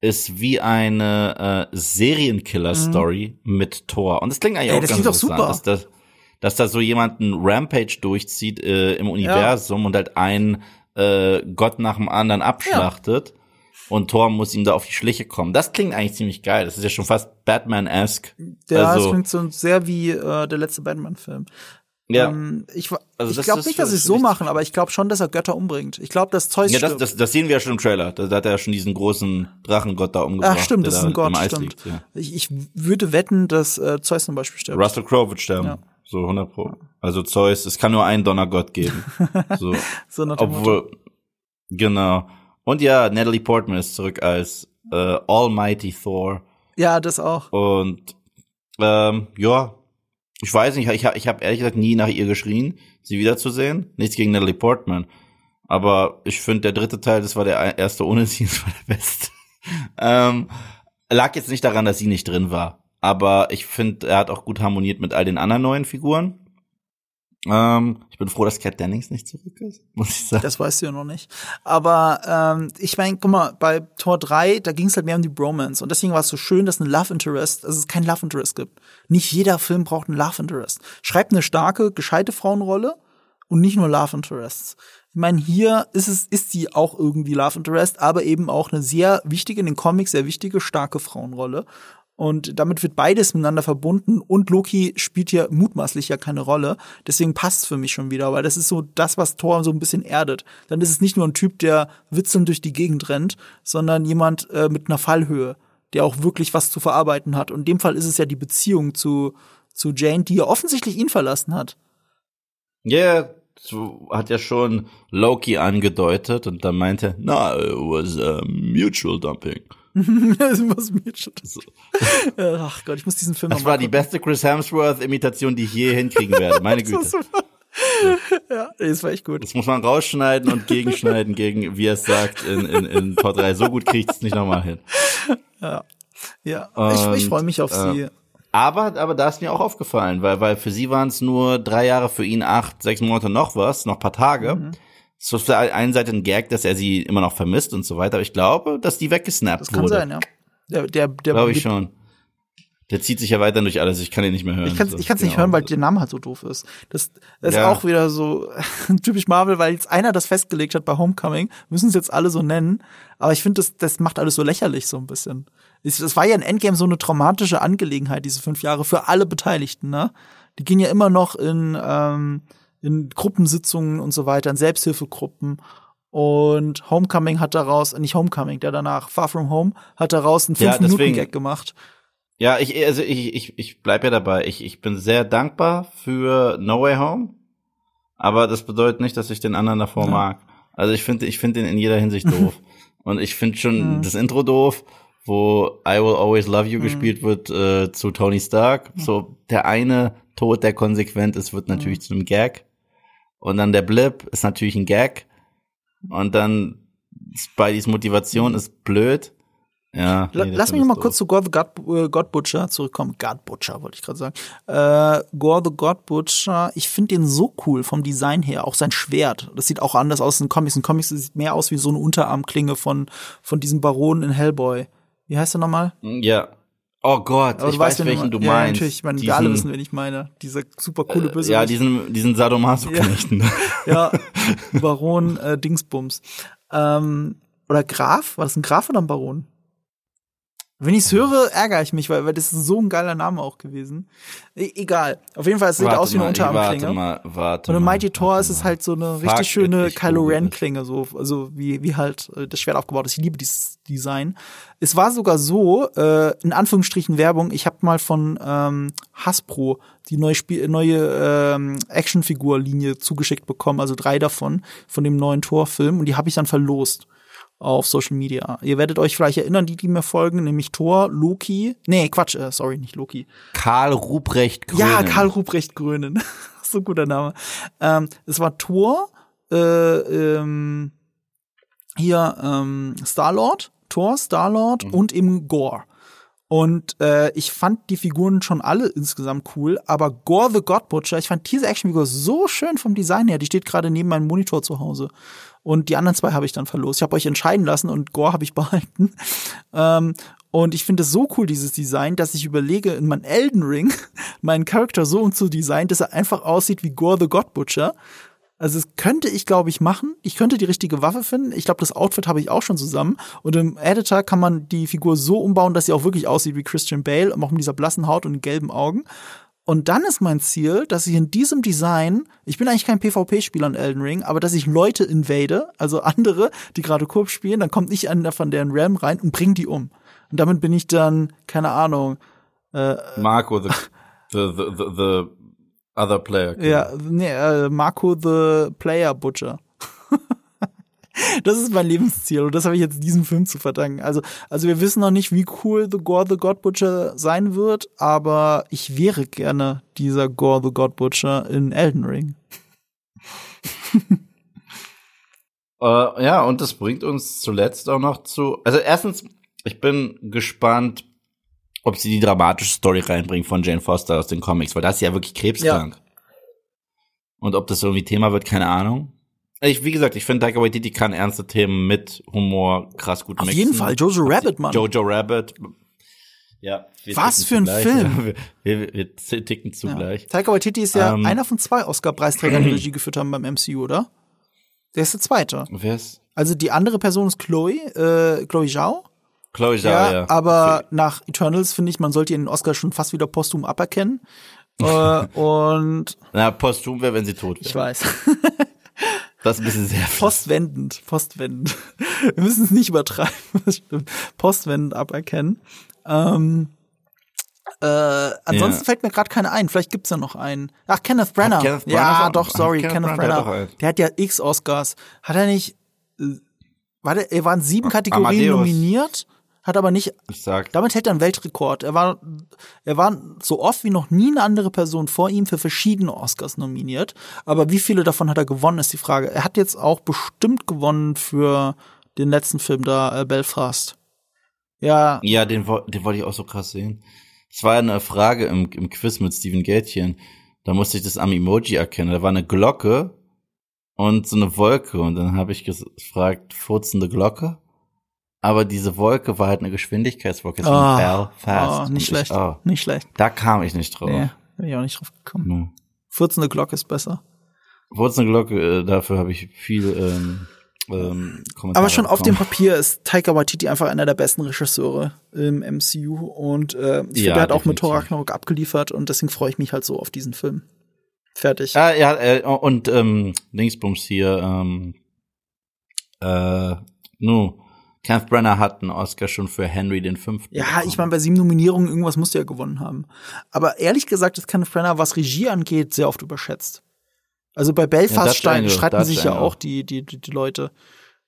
ist wie eine äh, Serienkiller-Story mhm. mit Thor. Und das klingt eigentlich Ey, auch das ganz klingt doch super. Dass, das, dass da so jemand einen Rampage durchzieht äh, im Universum und halt einen äh, Gott nach dem anderen abschlachtet. Und Thor muss ihm da auf die Schliche kommen. Das klingt eigentlich ziemlich geil. Das ist ja schon fast Batman-esque. Ja, also, das klingt so sehr wie äh, der letzte Batman-Film. ja. Ähm, ich Also ich glaube nicht, dass sie es so machen, aber ich glaube schon, dass er Götter umbringt. Ich glaube, dass Zeus Ja, das, das, das sehen wir ja schon im Trailer. Da, da hat er ja schon diesen großen Drachengott da umgebracht. Ach stimmt, das ist ein Gott, stimmt. liegt, ja. ich, ich würde wetten, dass äh, Zeus zum Beispiel stirbt. Russell Crowe wird sterben. Ja. So 100 pro. Also Zeus, es kann nur einen Donnergott geben. So. So. Obwohl, genau. Und ja, Natalie Portman ist zurück als äh, Almighty Thor. Ja, das auch. Und ähm, ja, ich weiß nicht, ich, hab- ich habe ehrlich gesagt nie nach ihr geschrien, sie wiederzusehen. Nichts gegen Natalie Portman. Aber ich finde, der dritte Teil, das war der erste ohne sie, das war der beste. ähm, lag jetzt nicht daran, dass sie nicht drin war. Aber ich finde, er hat auch gut harmoniert mit all den anderen neuen Figuren. Ähm, ich bin froh, dass Cat Dennings nicht zurück ist, muss ich sagen. Das weißt du ja noch nicht. Aber ähm, ich meine, guck mal, bei Tor 3, da ging es halt mehr um die Bromance. Und deswegen war es so schön, dass ein Love Interest, dass es kein Love Interest gibt. Nicht jeder Film braucht einen Love Interest. Schreibt eine starke, gescheite Frauenrolle und nicht nur Love Interests. Ich meine, hier ist es, ist sie auch irgendwie Love Interest, aber eben auch eine sehr wichtige, in den Comics sehr wichtige, starke Frauenrolle. Und damit wird beides miteinander verbunden und Loki spielt hier mutmaßlich ja keine Rolle. Deswegen passt für mich schon wieder, weil das ist so das, was Thor so ein bisschen erdet. Dann ist es nicht nur ein Typ, der witzelnd durch die Gegend rennt, sondern jemand äh, mit einer Fallhöhe, der auch wirklich was zu verarbeiten hat. Und in dem Fall ist es ja die Beziehung zu, zu Jane, die ja offensichtlich ihn verlassen hat. Ja, yeah, hat ja schon Loki angedeutet und dann meinte, na, it was uh, mutual dumping. das muss mir schon Ach Gott, ich muss diesen Film Das war die beste Chris Hemsworth-Imitation, die ich je hinkriegen werde. Meine gucken. Güte. ja, das war echt gut. Das muss man rausschneiden und gegenschneiden gegen, wie er es sagt, in, in, in Tor 3. So gut kriegt es nicht nochmal hin. Ja, ich, Und, ich freue mich auf äh, sie. Aber, aber da ist mir auch aufgefallen, weil, weil für sie waren es nur drei Jahre, für ihn acht, sechs Monate noch was, noch paar Tage. Mhm. So auf der einen Seite ein Gag, dass er sie immer noch vermisst und so weiter. Aber ich glaube, dass die weggesnappt Das kann wurde. sein, ja. Der, der, der Glaube ich schon. Der zieht sich ja weiter durch alles. Ich kann ihn nicht mehr hören. Ich kann es kann's nicht genau. hören, weil der Name halt so doof ist. Das, das ist Ja. auch wieder so typisch Marvel, weil jetzt einer das festgelegt hat bei Homecoming, müssen es jetzt alle so nennen. Aber ich finde, das, das macht alles so lächerlich so ein bisschen. Es es war ja in Endgame so eine traumatische Angelegenheit, diese fünf Jahre, für alle Beteiligten, ne? Die gehen ja immer noch in, ähm, in Gruppensitzungen und so weiter, in Selbsthilfegruppen. Und Homecoming hat daraus, nicht Homecoming, der danach, Far From Home, hat daraus einen Ja, deswegen- 5-Minuten-Gag gemacht. Ja, ich, also ich, ich, ich bleib ja dabei. Ich, ich bin sehr dankbar für No Way Home. Aber das bedeutet nicht, dass ich den anderen davor Ja. mag. Also ich finde, ich finde ihn in jeder Hinsicht doof. Und ich finde schon Mhm. das Intro doof, wo I Will Always Love You Mhm. gespielt wird äh, zu Tony Stark. So der eine Tod, der konsequent ist, wird natürlich Mhm. zu einem Gag. Und dann der Blip ist natürlich ein Gag. Und dann Spideys Motivation ist blöd. Ja. Nee, Lass mich noch mal doof. kurz zu God the God, äh, God Butcher zurückkommen. God Butcher wollte ich gerade sagen. Äh, Gore the God Butcher, ich finde den so cool vom Design her, auch sein Schwert. Das sieht auch anders aus in Comics. In Comics sieht mehr aus wie so eine Unterarmklinge von von diesem Baron in Hellboy. Wie heißt er nochmal? Ja. Oh Gott, ich du weiß, wen welchen du ja, meinst. natürlich, ich meine, wir Diesen- alle wissen, wen ich meine. Dieser super coole äh, Bösewicht. Ja, diesen, diesen Sadomaso-Knechten. ja, Baron äh, Dingsbums. Ähm, oder Graf? War das ein Graf oder ein Baron? Wenn ich's höre, ärgere ich mich, weil, weil das ist so ein geiler Name auch gewesen. E egal. Auf jeden Fall, es sieht Warte aus wie eine Unterarmklinge. Warte mal, warte Und mal, Mighty Thor ist es halt so eine Fuck richtig schöne ich Kylo Ren es. Klinge, so, also wie, wie halt äh, das Schwert aufgebaut ist. Ich liebe dieses Design. Es war sogar so, äh, in Anführungsstrichen Werbung, ich habe mal von ähm, Hasbro die neue Spiel neue ähm, Actionfigur-Linie zugeschickt bekommen, also drei davon, von dem neuen Thor-Film, und die habe ich dann verlost auf Social Media. Ihr werdet euch vielleicht erinnern, die, die mir folgen, nämlich Thor, Loki, nee, Quatsch, äh, sorry, nicht Loki, Karl Ruprecht Grönen. ja, Karl Ruprecht Grönen. so ein guter Name. Ähm, es war Thor, äh, ähm, hier ähm, Star-Lord, Thor, Star-Lord und eben Gore. Und äh, ich fand die Figuren schon alle insgesamt cool, aber Gore the God Butcher, ich fand diese Actionfigur so schön vom Design her. Die steht gerade neben meinem Monitor zu Hause. Und die anderen zwei habe ich dann verlost. Ich habe euch entscheiden lassen und Gore habe ich behalten. Ähm, und ich finde es so cool, dieses Design, dass ich überlege, in meinem Elden Ring meinen Charakter so zu designen, dass er einfach aussieht wie Gore the God Butcher. Also das könnte ich, glaube ich, machen. Ich könnte die richtige Waffe finden. Ich glaube, das Outfit habe ich auch schon zusammen. Und im Editor kann man die Figur so umbauen, dass sie auch wirklich aussieht wie Christian Bale, auch mit dieser blassen Haut und gelben Augen. Und dann ist mein Ziel, dass ich in diesem Design, ich bin eigentlich kein PvP-Spieler in Elden Ring, aber dass ich Leute invade, also andere, die gerade Kurb spielen, dann kommt nicht einer von deren Realm rein und bringt die um. Und damit bin ich dann, keine Ahnung, äh, Marco, the, the, the, the, the Other Player. Ja, nee, äh, Marco the Player Butcher. Das ist mein Lebensziel und das habe ich jetzt diesem Film zu verdanken. Also, also wir wissen noch nicht, wie cool The Gore the God Butcher sein wird, aber ich wäre gerne dieser Gore the God Butcher in Elden Ring. äh, ja, und das bringt uns zuletzt auch noch zu. Also erstens, ich bin gespannt, ob sie die dramatische Story reinbringen von Jane Foster aus den Comics, weil das ist ja wirklich krebskrank. Ja. Und ob das irgendwie Thema wird, keine Ahnung. Ich, wie gesagt, ich finde, Taika Waititi kann ernste Themen mit Humor krass gut Auf mixen. Auf jeden Fall, Jojo Rabbit, Mann. Jojo Rabbit. Ja. Was für ein zugleich. Film. Wir, wir, wir, ticken zugleich. Ja. Taika Waititi ist ja ähm, einer von zwei Oscar-Preisträgern, die Regie geführt haben beim MCU, oder? Der ist der zweite. Wer ist? Also die andere Person ist Chloe, äh, Chloe Zhao. Chloe Zhao, ja, ja. Aber okay. nach Eternals finde ich, man sollte den Oscar schon fast wieder posthum aberkennen. äh, und Na, posthum wäre, wenn sie tot wäre. Ich weiß. Das ist ein bisschen sehr Postwendend, postwendend. Wir müssen es nicht übertreiben, das stimmt. Postwendend aberkennen. Ähm, äh, ansonsten ja. fällt mir gerade keiner ein. Vielleicht gibt's ja noch einen. Ach, Kenneth Brenner. Kenneth Brenner ja, doch, sorry, Kenneth, Kenneth Brenner. Brenner. Der hat ja X Oscars. Hat er nicht? Äh, war der, er waren sieben Kategorien Amadeus. nominiert hat aber nicht. Ich sag. Damit hält er einen Weltrekord. Er war, er war so oft wie noch nie eine andere Person vor ihm für verschiedene Oscars nominiert. Aber wie viele davon hat er gewonnen, ist die Frage. Er hat jetzt auch bestimmt gewonnen für den letzten Film da, äh, Belfast. Ja. Ja, den, den wollte ich auch so krass sehen. Es war eine Frage im, im Quiz mit Steven Gätchen. Da musste ich das am Emoji erkennen. Da war eine Glocke und so eine Wolke. Und dann habe ich gefragt, furzende Glocke? Aber diese Wolke war halt eine Geschwindigkeitswolke. Oh, Belfast. Oh, nicht schlecht. Ich, oh, nicht schlecht. Da kam ich nicht drauf. Nee, bin ich auch nicht drauf gekommen. Nee. 14. Glocke ist besser. 14. Glocke, äh, dafür habe ich viel ähm, ähm, Kommentare Aber schon bekommen. auf dem Papier ist Taika Waititi einfach einer der besten Regisseure im MCU und äh, ich ja, finde, er hat auch mit Thor Ragnarok abgeliefert und deswegen freue ich mich halt so auf diesen Film. Fertig. Ah, ja, äh, und ähm, Dingsbums hier, ähm, äh, no, Kenneth Brenner hat einen Oscar schon für Henry den Fünften. Ja, ich meine, bei sieben Nominierungen irgendwas musste er gewonnen haben. Aber ehrlich gesagt ist Kenneth Brenner, was Regie angeht, sehr oft überschätzt. Also bei Belfast ja, streiten sich ja auch die, die, die, die Leute.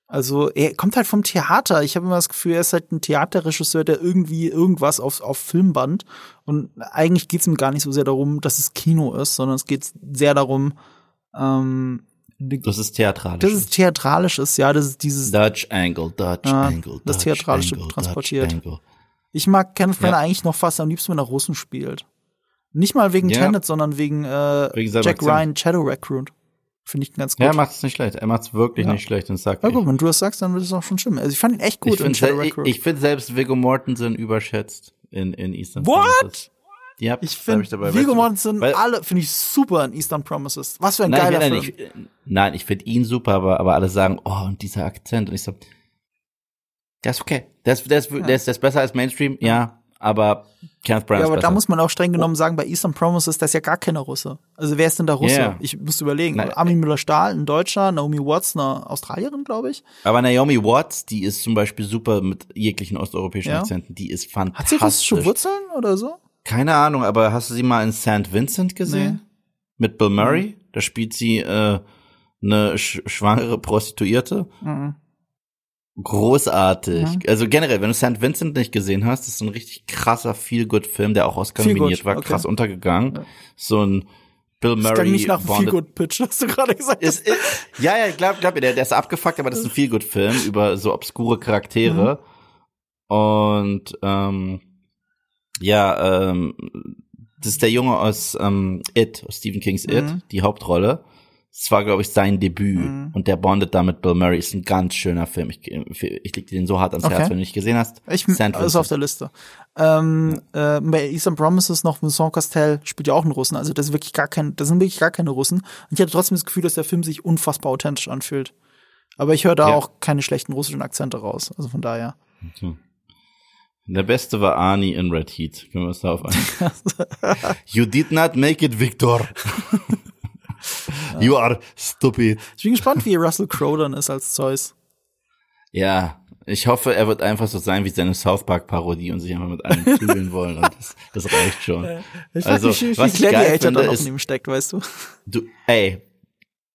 Also er kommt halt vom Theater. Ich habe immer das Gefühl, er ist halt ein Theaterregisseur, der irgendwie irgendwas auf, auf Filmband. Und eigentlich geht's ihm gar nicht so sehr darum, dass es Kino ist, sondern es geht sehr darum, ähm, das ist theatralisch. Das ist theatralisches, ja, das ist dieses Dutch Angle, Dutch ja, Angle, das theatralische Angle, transportiert. Angle. Ich mag Kenneth Branagh ja. eigentlich noch fast am liebsten, wenn er Russen spielt. Nicht mal wegen ja. Tenet, sondern wegen, äh, wegen Jack Ryan, Shadow Recruit. Finde ich ganz gut. Ja, er macht es nicht schlecht. Er macht es wirklich ja. nicht schlecht und sagt. Ja gut, wenn du das sagst, dann wird es auch schon stimmen. Also ich fand ihn echt gut ich in Shadow Recruit. Ich, ich finde selbst Viggo Mortensen überschätzt in, in Eastern What? Promises. Ja, ich finde Viggo Mortensen alle finde ich super in Eastern Promises. Was für ein nein, geiler Film. Ich, nein, ich finde ihn super, aber, aber alle sagen, oh, und dieser Akzent. Und ich so, der ist okay. Der ist, der ist, ja. der ist, der ist besser als Mainstream, ja. Aber Kenneth Branagh Ja, aber da muss man auch streng genommen sagen, bei Eastern Promises, das ist ja gar keine Russe. Also wer ist denn da Russe? Yeah. Ich muss überlegen. Nein, Armin Müller-Stahl, ein Deutscher, Naomi Watts, eine Australierin, glaube ich. Aber Naomi Watts, die ist zum Beispiel super mit jeglichen osteuropäischen ja. Akzenten. Die ist fantastisch. Hat sie russische Wurzeln oder so? Keine Ahnung, aber hast du sie mal in St. Vincent gesehen? Nee. Mit Bill Murray? Mhm. Da spielt sie äh, eine sch schwangere Prostituierte. Mhm. Großartig. Mhm. Also generell, wenn du St. Vincent nicht gesehen hast, ist so ein richtig krasser Feel-Good-Film, der auch Oscar nominiert war, okay. krass untergegangen. Ja. So ein Bill Murray. Das nicht nach einem Feel-Good-Pitch, hast du gerade gesagt. Ist, ist, ja, ja, glaub, glaub mir, der, der ist abgefuckt, aber das ist ein Feel-Good-Film über so obskure Charaktere. Mhm. Und ähm, Ja, ähm, das ist der Junge aus ähm, It, aus Stephen Kings It, Mhm. die Hauptrolle. Es war, glaube ich, sein Debüt Mhm. und der bondet da mit Bill Murray. Ist ein ganz schöner Film. Ich, ich leg dir den so hart ans Okay. Herz, wenn du nicht gesehen hast. Ich St. ist auf Vincent. der Liste. Ähm, äh, bei Eastern Promises noch Vincent Castel spielt ja auch einen Russen. Also das ist wirklich gar kein, das sind wirklich gar keine Russen. Und ich hatte trotzdem das Gefühl, dass der Film sich unfassbar authentisch anfühlt. Aber ich höre da Ja. auch keine schlechten russischen Akzente raus. Also von daher. Der beste war Arnie in Red Heat. Können wir uns darauf einigen? you did not make it, Victor. you are stupid. Ich bin gespannt, wie Russell Crowe dann ist als Zeus. Ja, ich hoffe, er wird einfach so sein wie seine South Park Parodie und sich einfach mit allen prügeln wollen. Und das, das reicht schon. Ich Also, mich, wie viel was ich geil Gladiator finde, da noch ist- in ihm steckt, weißt du? Du, ey,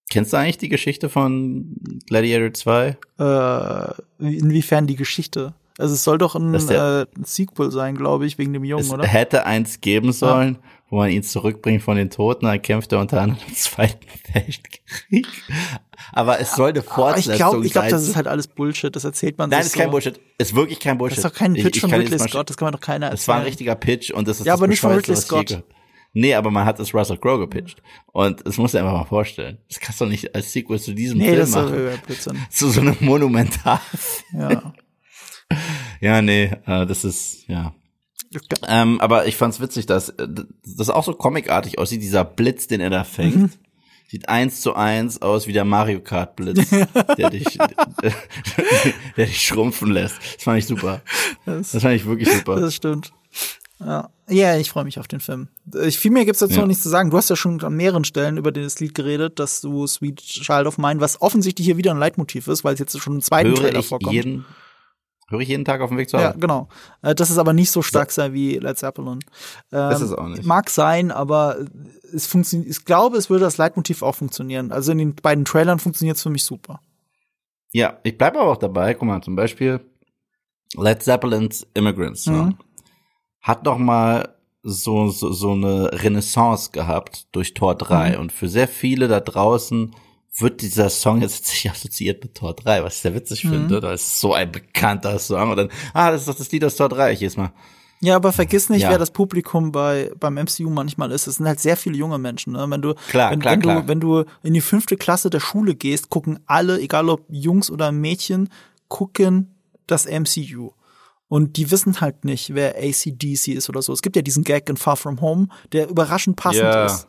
kennst du eigentlich die Geschichte von Gladiator 2? Äh, inwiefern die Geschichte? Also es soll doch ein, der- äh, ein Sequel sein, glaube ich, wegen dem Jungen, Es oder? hätte eins geben sollen, wo man ihn zurückbringt von den Toten, dann kämpft er unter anderem im Zweiten Weltkrieg. Aber es soll eine Fortsetzung ich glaube, ich glaub, sein. das ist halt alles Bullshit. Das erzählt man Nein, sich das ist kein so. Bullshit. Ist wirklich kein Bullshit. Das ist doch kein Ich- Pitch ich von kann Ridley Scott. Das kann man doch keiner Es war ein erzählen. richtiger Pitch und das ist Ja, das aber nicht von Ridley ich Scott. Nee, aber man hat es Russell Crowe gepitcht. Und das musst du dir einfach mal vorstellen. Das kannst du doch nicht als Sequel zu diesem Nee, Film das ist machen. Zu so einem Monumental. Ja. ja, nee, äh, das ist, ja. Ähm, aber ich fand's witzig, dass äh, das auch so comicartig aussieht, dieser Blitz, den er da fängt. Mhm. Sieht eins zu eins aus wie der Mario Kart Blitz, der dich, der, der dich schrumpfen lässt. Das fand ich super. Das, Das fand ich wirklich super. das stimmt. Ja, ja ich freue mich auf den Film. Ich, viel mehr gibt's dazu Ja. noch nichts zu sagen. Du hast ja schon an mehreren Stellen über das Lied geredet, dass du Sweet Child of Mine, was offensichtlich hier wieder ein Leitmotiv ist, weil es jetzt schon im zweiten höre Trailer ich vorkommt. jeden, höre ich jeden Tag auf dem Weg zur Ja, Arbeit. genau. Äh, Das ist aber nicht so stark sei wie Led Zeppelin. Ähm, Ist es auch nicht. Mag sein, aber es funktioniert. Ich glaube, es würde das Leitmotiv auch funktionieren. Also in den beiden Trailern funktioniert es für mich super. Ja, ich bleibe aber auch dabei. Guck mal, zum Beispiel Led Zeppelins Immigrant Song Mhm. hat noch mal so, so, so eine Renaissance gehabt durch Tor 3. Mhm. Und für sehr viele da draußen wird dieser Song jetzt sich assoziiert mit Tor 3, was ich sehr witzig Mhm. finde. Das ist so ein bekannter Song. Und dann, ah, das ist doch das Lied aus Tor 3. Ich jedes Mal. Ja, aber vergiss nicht, Ja. wer das Publikum bei beim MCU manchmal ist. Es sind halt sehr viele junge Menschen. Ne? Wenn du Klar, wenn, klar, wenn klar. du wenn du in die fünfte Klasse der Schule gehst, gucken alle, egal ob Jungs oder Mädchen, gucken das MCU. Und die wissen halt nicht, wer ACDC ist oder so. Es gibt ja diesen Gag in Far From Home, der überraschend passend Ja. ist.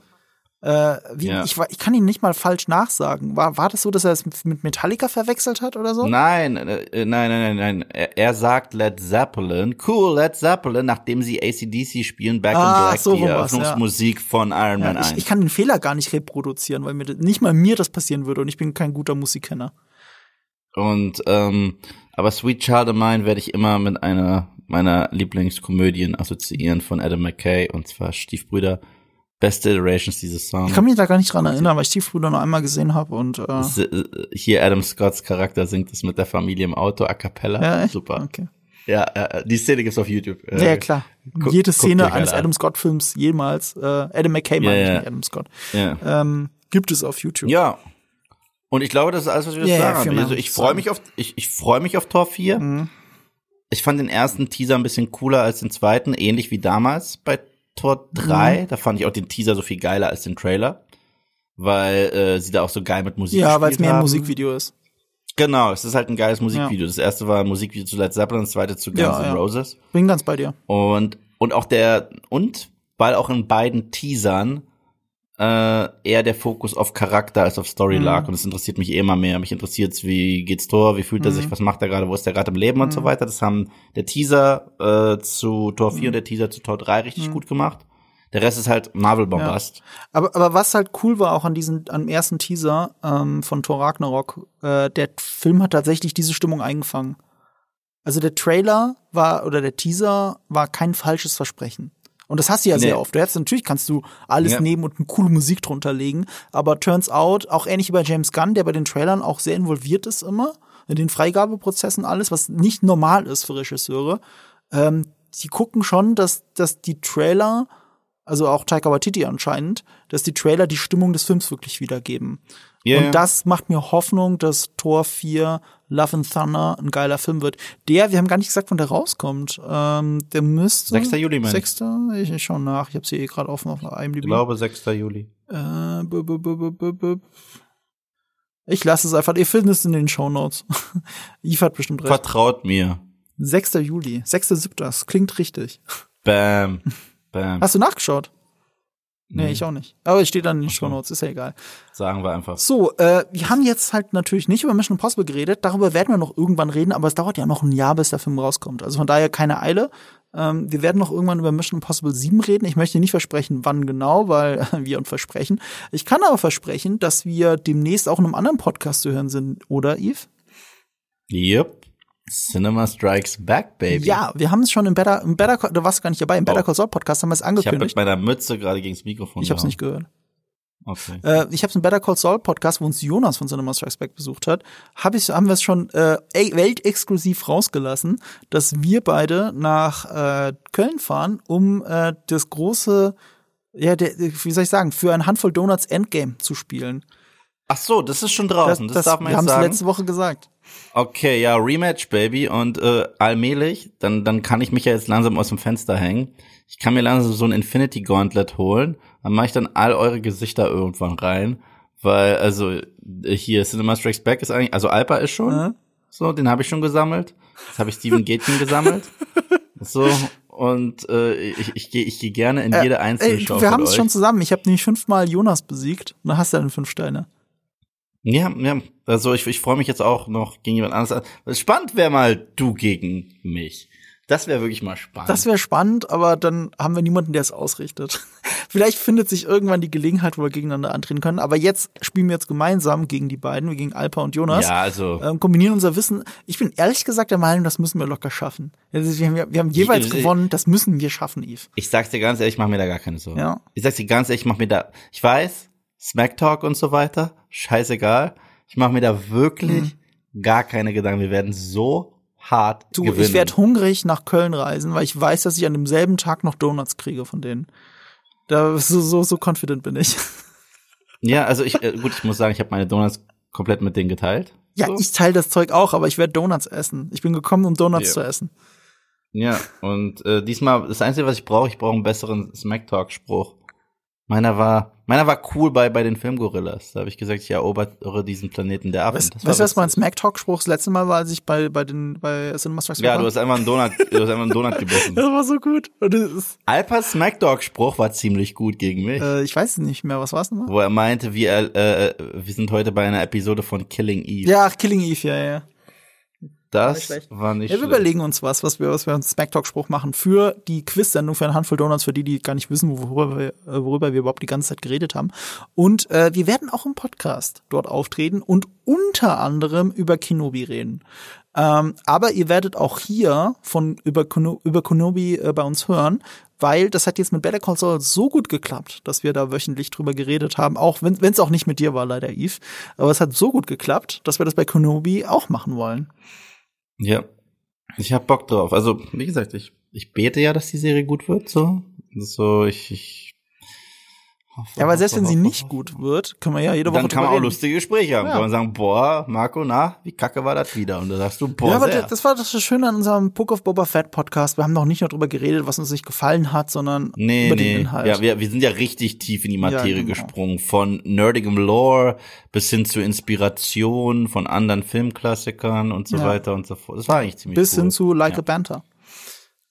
Äh, wie, Ja. ich, ich kann ihn nicht mal falsch nachsagen. War, war das so, dass er es mit Metallica verwechselt hat oder so? Nein, äh, äh, nein, nein, nein, nein. Er, er sagt Led Zeppelin, cool, Led Zeppelin, nachdem sie ACDC spielen, Back Ah, in Black, so die war's, ja. Eröffnungsmusik von Iron Man Ja, 1. ich, ich kann den Fehler gar nicht reproduzieren, weil mir das- nicht mal mir das passieren würde und ich bin kein guter Musikkenner. Und ähm, aber Sweet Child of Mine werde ich immer mit einer meiner Lieblingskomödien assoziieren von Adam McKay und zwar Stiefbrüder. Beste Iterations dieses Songs. Ich kann mich da gar nicht dran erinnern, weil ich Stiefbrüder noch einmal gesehen habe und äh, äh, Hier Adam Scotts Charakter singt es mit der Familie im Auto a cappella. ja, echt? Super. Okay. Ja, äh, die Szene gibt's auf YouTube. Äh, Ja, ja, klar. guck- Jede Szene eines an. Adam Scott Films jemals, äh, Adam McKay meine Ja, ja. nicht Adam Scott, Ja. ähm, gibt es auf YouTube. Ja. Und ich glaube, das ist alles, was wir Ja, ja, sagen mehr Also ich freue mich auf, ich, ich freue mich auf Tor 4. Mhm. Ich fand den ersten Teaser ein bisschen cooler als den zweiten, ähnlich wie damals bei Tor Mhm. 3. Da fand ich auch den Teaser so viel geiler als den Trailer. Weil äh, sie da auch so geil mit Musik Ja, weil es mehr ein. Musikvideo ist. Genau, es ist halt ein geiles Musikvideo. Das erste war ein Musikvideo zu Led Zeppelin, das zweite zu Guns Ja, N' ja. Roses. Bin ganz bei dir. Und, und auch der, und weil auch in beiden Teasern äh, eher der Fokus auf Charakter als auf Story Mhm. lag. Und es interessiert mich eh immer mehr. Mich interessiert's, wie geht's Tor, wie fühlt er Mhm. sich, was macht er gerade, wo ist er gerade im Leben und so weiter. Das haben der Teaser äh, zu Tor 4 und der Teaser zu Tor 3 richtig gut gemacht. Der Rest ist halt Marvel-Bombast. Aber, aber was halt cool war auch an diesem, am ersten Teaser ähm, von Thor Ragnarok, äh, der Film hat tatsächlich diese Stimmung eingefangen. Also der Trailer war oder der Teaser war kein falsches Versprechen. Und das hast du ja Nee. sehr oft. Du hättest natürlich kannst du alles Ja. nehmen und eine coole Musik drunter legen, aber turns out, auch ähnlich wie bei James Gunn, der bei den Trailern auch sehr involviert ist immer, in den Freigabeprozessen alles, was nicht normal ist für Regisseure. Ähm, die gucken schon, dass, dass die Trailer also auch Taika Waititi anscheinend, dass die Trailer die Stimmung des Films wirklich wiedergeben. Ja, und das macht mir Hoffnung, dass Tor 4 Love and Thunder ein geiler Film wird. Der, wir haben gar nicht gesagt, wann der rauskommt. Ähm, der müsste 6. Juli, meine ich. 6. Ich, ich schau nach. Ich habe sie eh gerade offen auf IMDb. Ich glaube 6. Juli. Äh, b -b -b. Ich lasse es einfach. Ihr findet es in den Shownotes. Yves hat bestimmt recht. Vertraut mir. 6. Juli. 6.7. Das klingt richtig. Bam. Bam. Hast du nachgeschaut? Nee, Nee. ich auch nicht. Aber es steht dann in den so. Shownotes, ist ja egal. Sagen wir einfach. So, äh, wir haben jetzt halt natürlich nicht über Mission Impossible geredet. Darüber werden wir noch irgendwann reden, aber es dauert ja noch ein Jahr, bis der Film rauskommt. Also von daher keine Eile. Ähm, wir werden noch irgendwann über Mission Impossible 7 reden. Ich möchte nicht versprechen, wann genau, weil wir uns versprechen. Ich kann aber versprechen, dass wir demnächst auch in einem anderen Podcast zu hören sind, oder Yves? Yep. Cinema Strikes Back, Baby. Ja, wir haben es schon im Better, im Better Call, da warst du gar nicht dabei, im Better Oh. Call Saul Podcast haben wir es Ich habe mit angekündigt. meiner Mütze gerade gegen das Mikrofon Ich habe es nicht gehört. Okay. Äh, ich habe es im Better Call Saul Podcast, wo uns Jonas von Cinema Strikes Back besucht hat, hab ich, haben wir es schon äh, ey, weltexklusiv rausgelassen, dass wir beide nach äh, Köln fahren, um äh, das große, ja, der, wie soll ich sagen, für eine Handvoll Donuts Endgame zu spielen. Ach so, das ist schon draußen. Das, darf man wir jetzt haben es sagen. letzte Woche gesagt. Okay, ja, Rematch, Baby. Und äh, allmählich, dann, dann kann ich mich ja jetzt langsam aus dem Fenster hängen. Ich kann mir langsam so ein Infinity Gauntlet holen. Dann mache ich dann all eure Gesichter irgendwann rein. Weil, also, äh, hier, Cinema Strikes Back ist eigentlich, also Alpa ist schon. Ja. So, den habe ich schon gesammelt. Jetzt habe ich Steven Gätchen gesammelt. So, und äh, ich, ich gehe ich geh gerne in jede einzelne Ey, Show wir haben es schon zusammen. Ich habe nämlich fünfmal Jonas besiegt. Und dann hast du dann fünf Steine. Ja, ja. Also ich, ich freue mich jetzt auch noch gegen jemand anderes. Spannend wäre mal du gegen mich. Das wäre wirklich mal spannend. Das wäre spannend, aber dann haben wir niemanden, der es ausrichtet. Vielleicht findet sich irgendwann die Gelegenheit, wo wir gegeneinander antreten können. Aber jetzt spielen wir jetzt gemeinsam gegen die beiden, gegen Alpa und Jonas. ja, also Ähm, kombinieren unser Wissen. Ich bin ehrlich gesagt der Meinung, das müssen wir locker schaffen. Also wir, haben, wir haben jeweils Ich- gewonnen, das müssen wir schaffen, Yves. ich sag's dir ganz ehrlich, ich mach mir da gar keine Sorgen. Ja. Ich sag's dir ganz ehrlich, ich mach mir da, ich weiß, Smack Talk und so weiter, scheißegal. Ich mach mir da wirklich gar keine Gedanken. Wir werden so hart Du, gewinnen. ich werde hungrig nach Köln reisen, weil ich weiß, dass ich an demselben Tag noch Donuts kriege von denen. Da so so so confident bin ich. ja, also ich, äh, gut, ich muss sagen, ich habe meine Donuts komplett mit denen geteilt. Ja, So. ich teile das Zeug auch, aber ich werde Donuts essen. Ich bin gekommen, um Donuts Ja. zu essen. Ja, und äh, diesmal, das Einzige, was ich brauche, ich brauche einen besseren Smack Talk-Spruch. Meiner war, meiner war cool bei, bei den Filmgorillas. Da habe ich gesagt, ich erobere diesen Planeten der Affen. Weißt Das du, war was mein. Smack-Talk-Spruch das letzte Mal war, als ich bei, bei den, bei Cinema Strikes Ja, du war? hast einfach einen Donut, du hast einfach einen Donut gebissen. Das war so gut. Und das ist, Alpas Smack Talk-Spruch war ziemlich gut gegen mich. äh, ich weiß es nicht mehr. Was war's nochmal? Wo er meinte, wir, äh, wir sind heute bei einer Episode von Killing Eve. Ja, ach, Killing Eve, ja, ja. Das nicht schlecht. war nicht Ja, wir schlecht. überlegen uns was, was wir, was wir uns Smack-Talk-Spruch machen für die Quiz-Sendung für eine Handvoll Donuts, für die, die gar nicht wissen, worüber wir, äh, worüber wir überhaupt die ganze Zeit geredet haben. Und äh, wir werden auch im Podcast dort auftreten und unter anderem über Kenobi reden. Ähm, aber ihr werdet auch hier von über, Keno, über Kenobi äh, bei uns hören, weil das hat jetzt mit Better Call Saul so gut geklappt, dass wir da wöchentlich drüber geredet haben, auch wenn es auch nicht mit dir war, leider Eve. Aber es hat so gut geklappt, dass wir das bei Kenobi auch machen wollen. Ja. Ich hab Bock drauf. Also, wie gesagt, ich, ich bete ja, dass die Serie gut wird, so. So, ich, ich Ja, aber selbst wenn sie nicht gut wird, können wir ja jede Woche Dann kann man auch reden. lustige Gespräche haben. Ja. Kann man sagen, boah, Marco, na, wie kacke war das wieder? Und da sagst du, boah, Ja, aber sehr. das, war das Schöne an unserem Book of Boba Fett Podcast. Wir haben noch nicht nur drüber geredet, was uns nicht gefallen hat, sondern Nee, über den nee. Inhalt. Ja, wir, wir sind ja richtig tief in die Materie Ja, genau. gesprungen. Von nerdigem Lore bis hin zu Inspiration von anderen Filmklassikern und so Ja. weiter und so fort. Das war eigentlich ziemlich Bis cool. hin zu Like Ja. a Banter.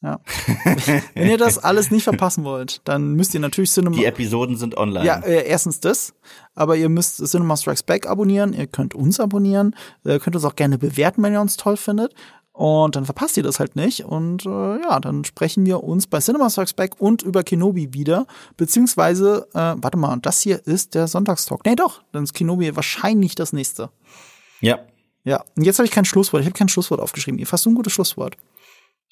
Ja. Wenn ihr das alles nicht verpassen wollt, dann müsst ihr natürlich Cinema. Die Episoden sind online. Ja, äh, erstens das, aber ihr müsst Cinema Strikes Back abonnieren, ihr könnt uns abonnieren, ihr könnt uns auch gerne bewerten, wenn ihr uns toll findet. Und dann verpasst ihr das halt nicht. Und äh, ja, dann sprechen wir uns bei Cinema Strikes Back und über Kenobi wieder. Beziehungsweise, äh, warte mal, das hier ist der Sonntagstalk. Nee, doch, dann ist Kenobi wahrscheinlich das nächste. ja. Ja, und jetzt habe ich kein Schlusswort. Ich habe kein Schlusswort aufgeschrieben. Ihr fasst du ein gutes Schlusswort.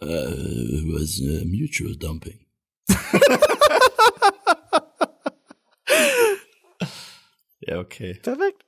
Äh, was äh, Mutual Dumping. ja, okay. Perfekt.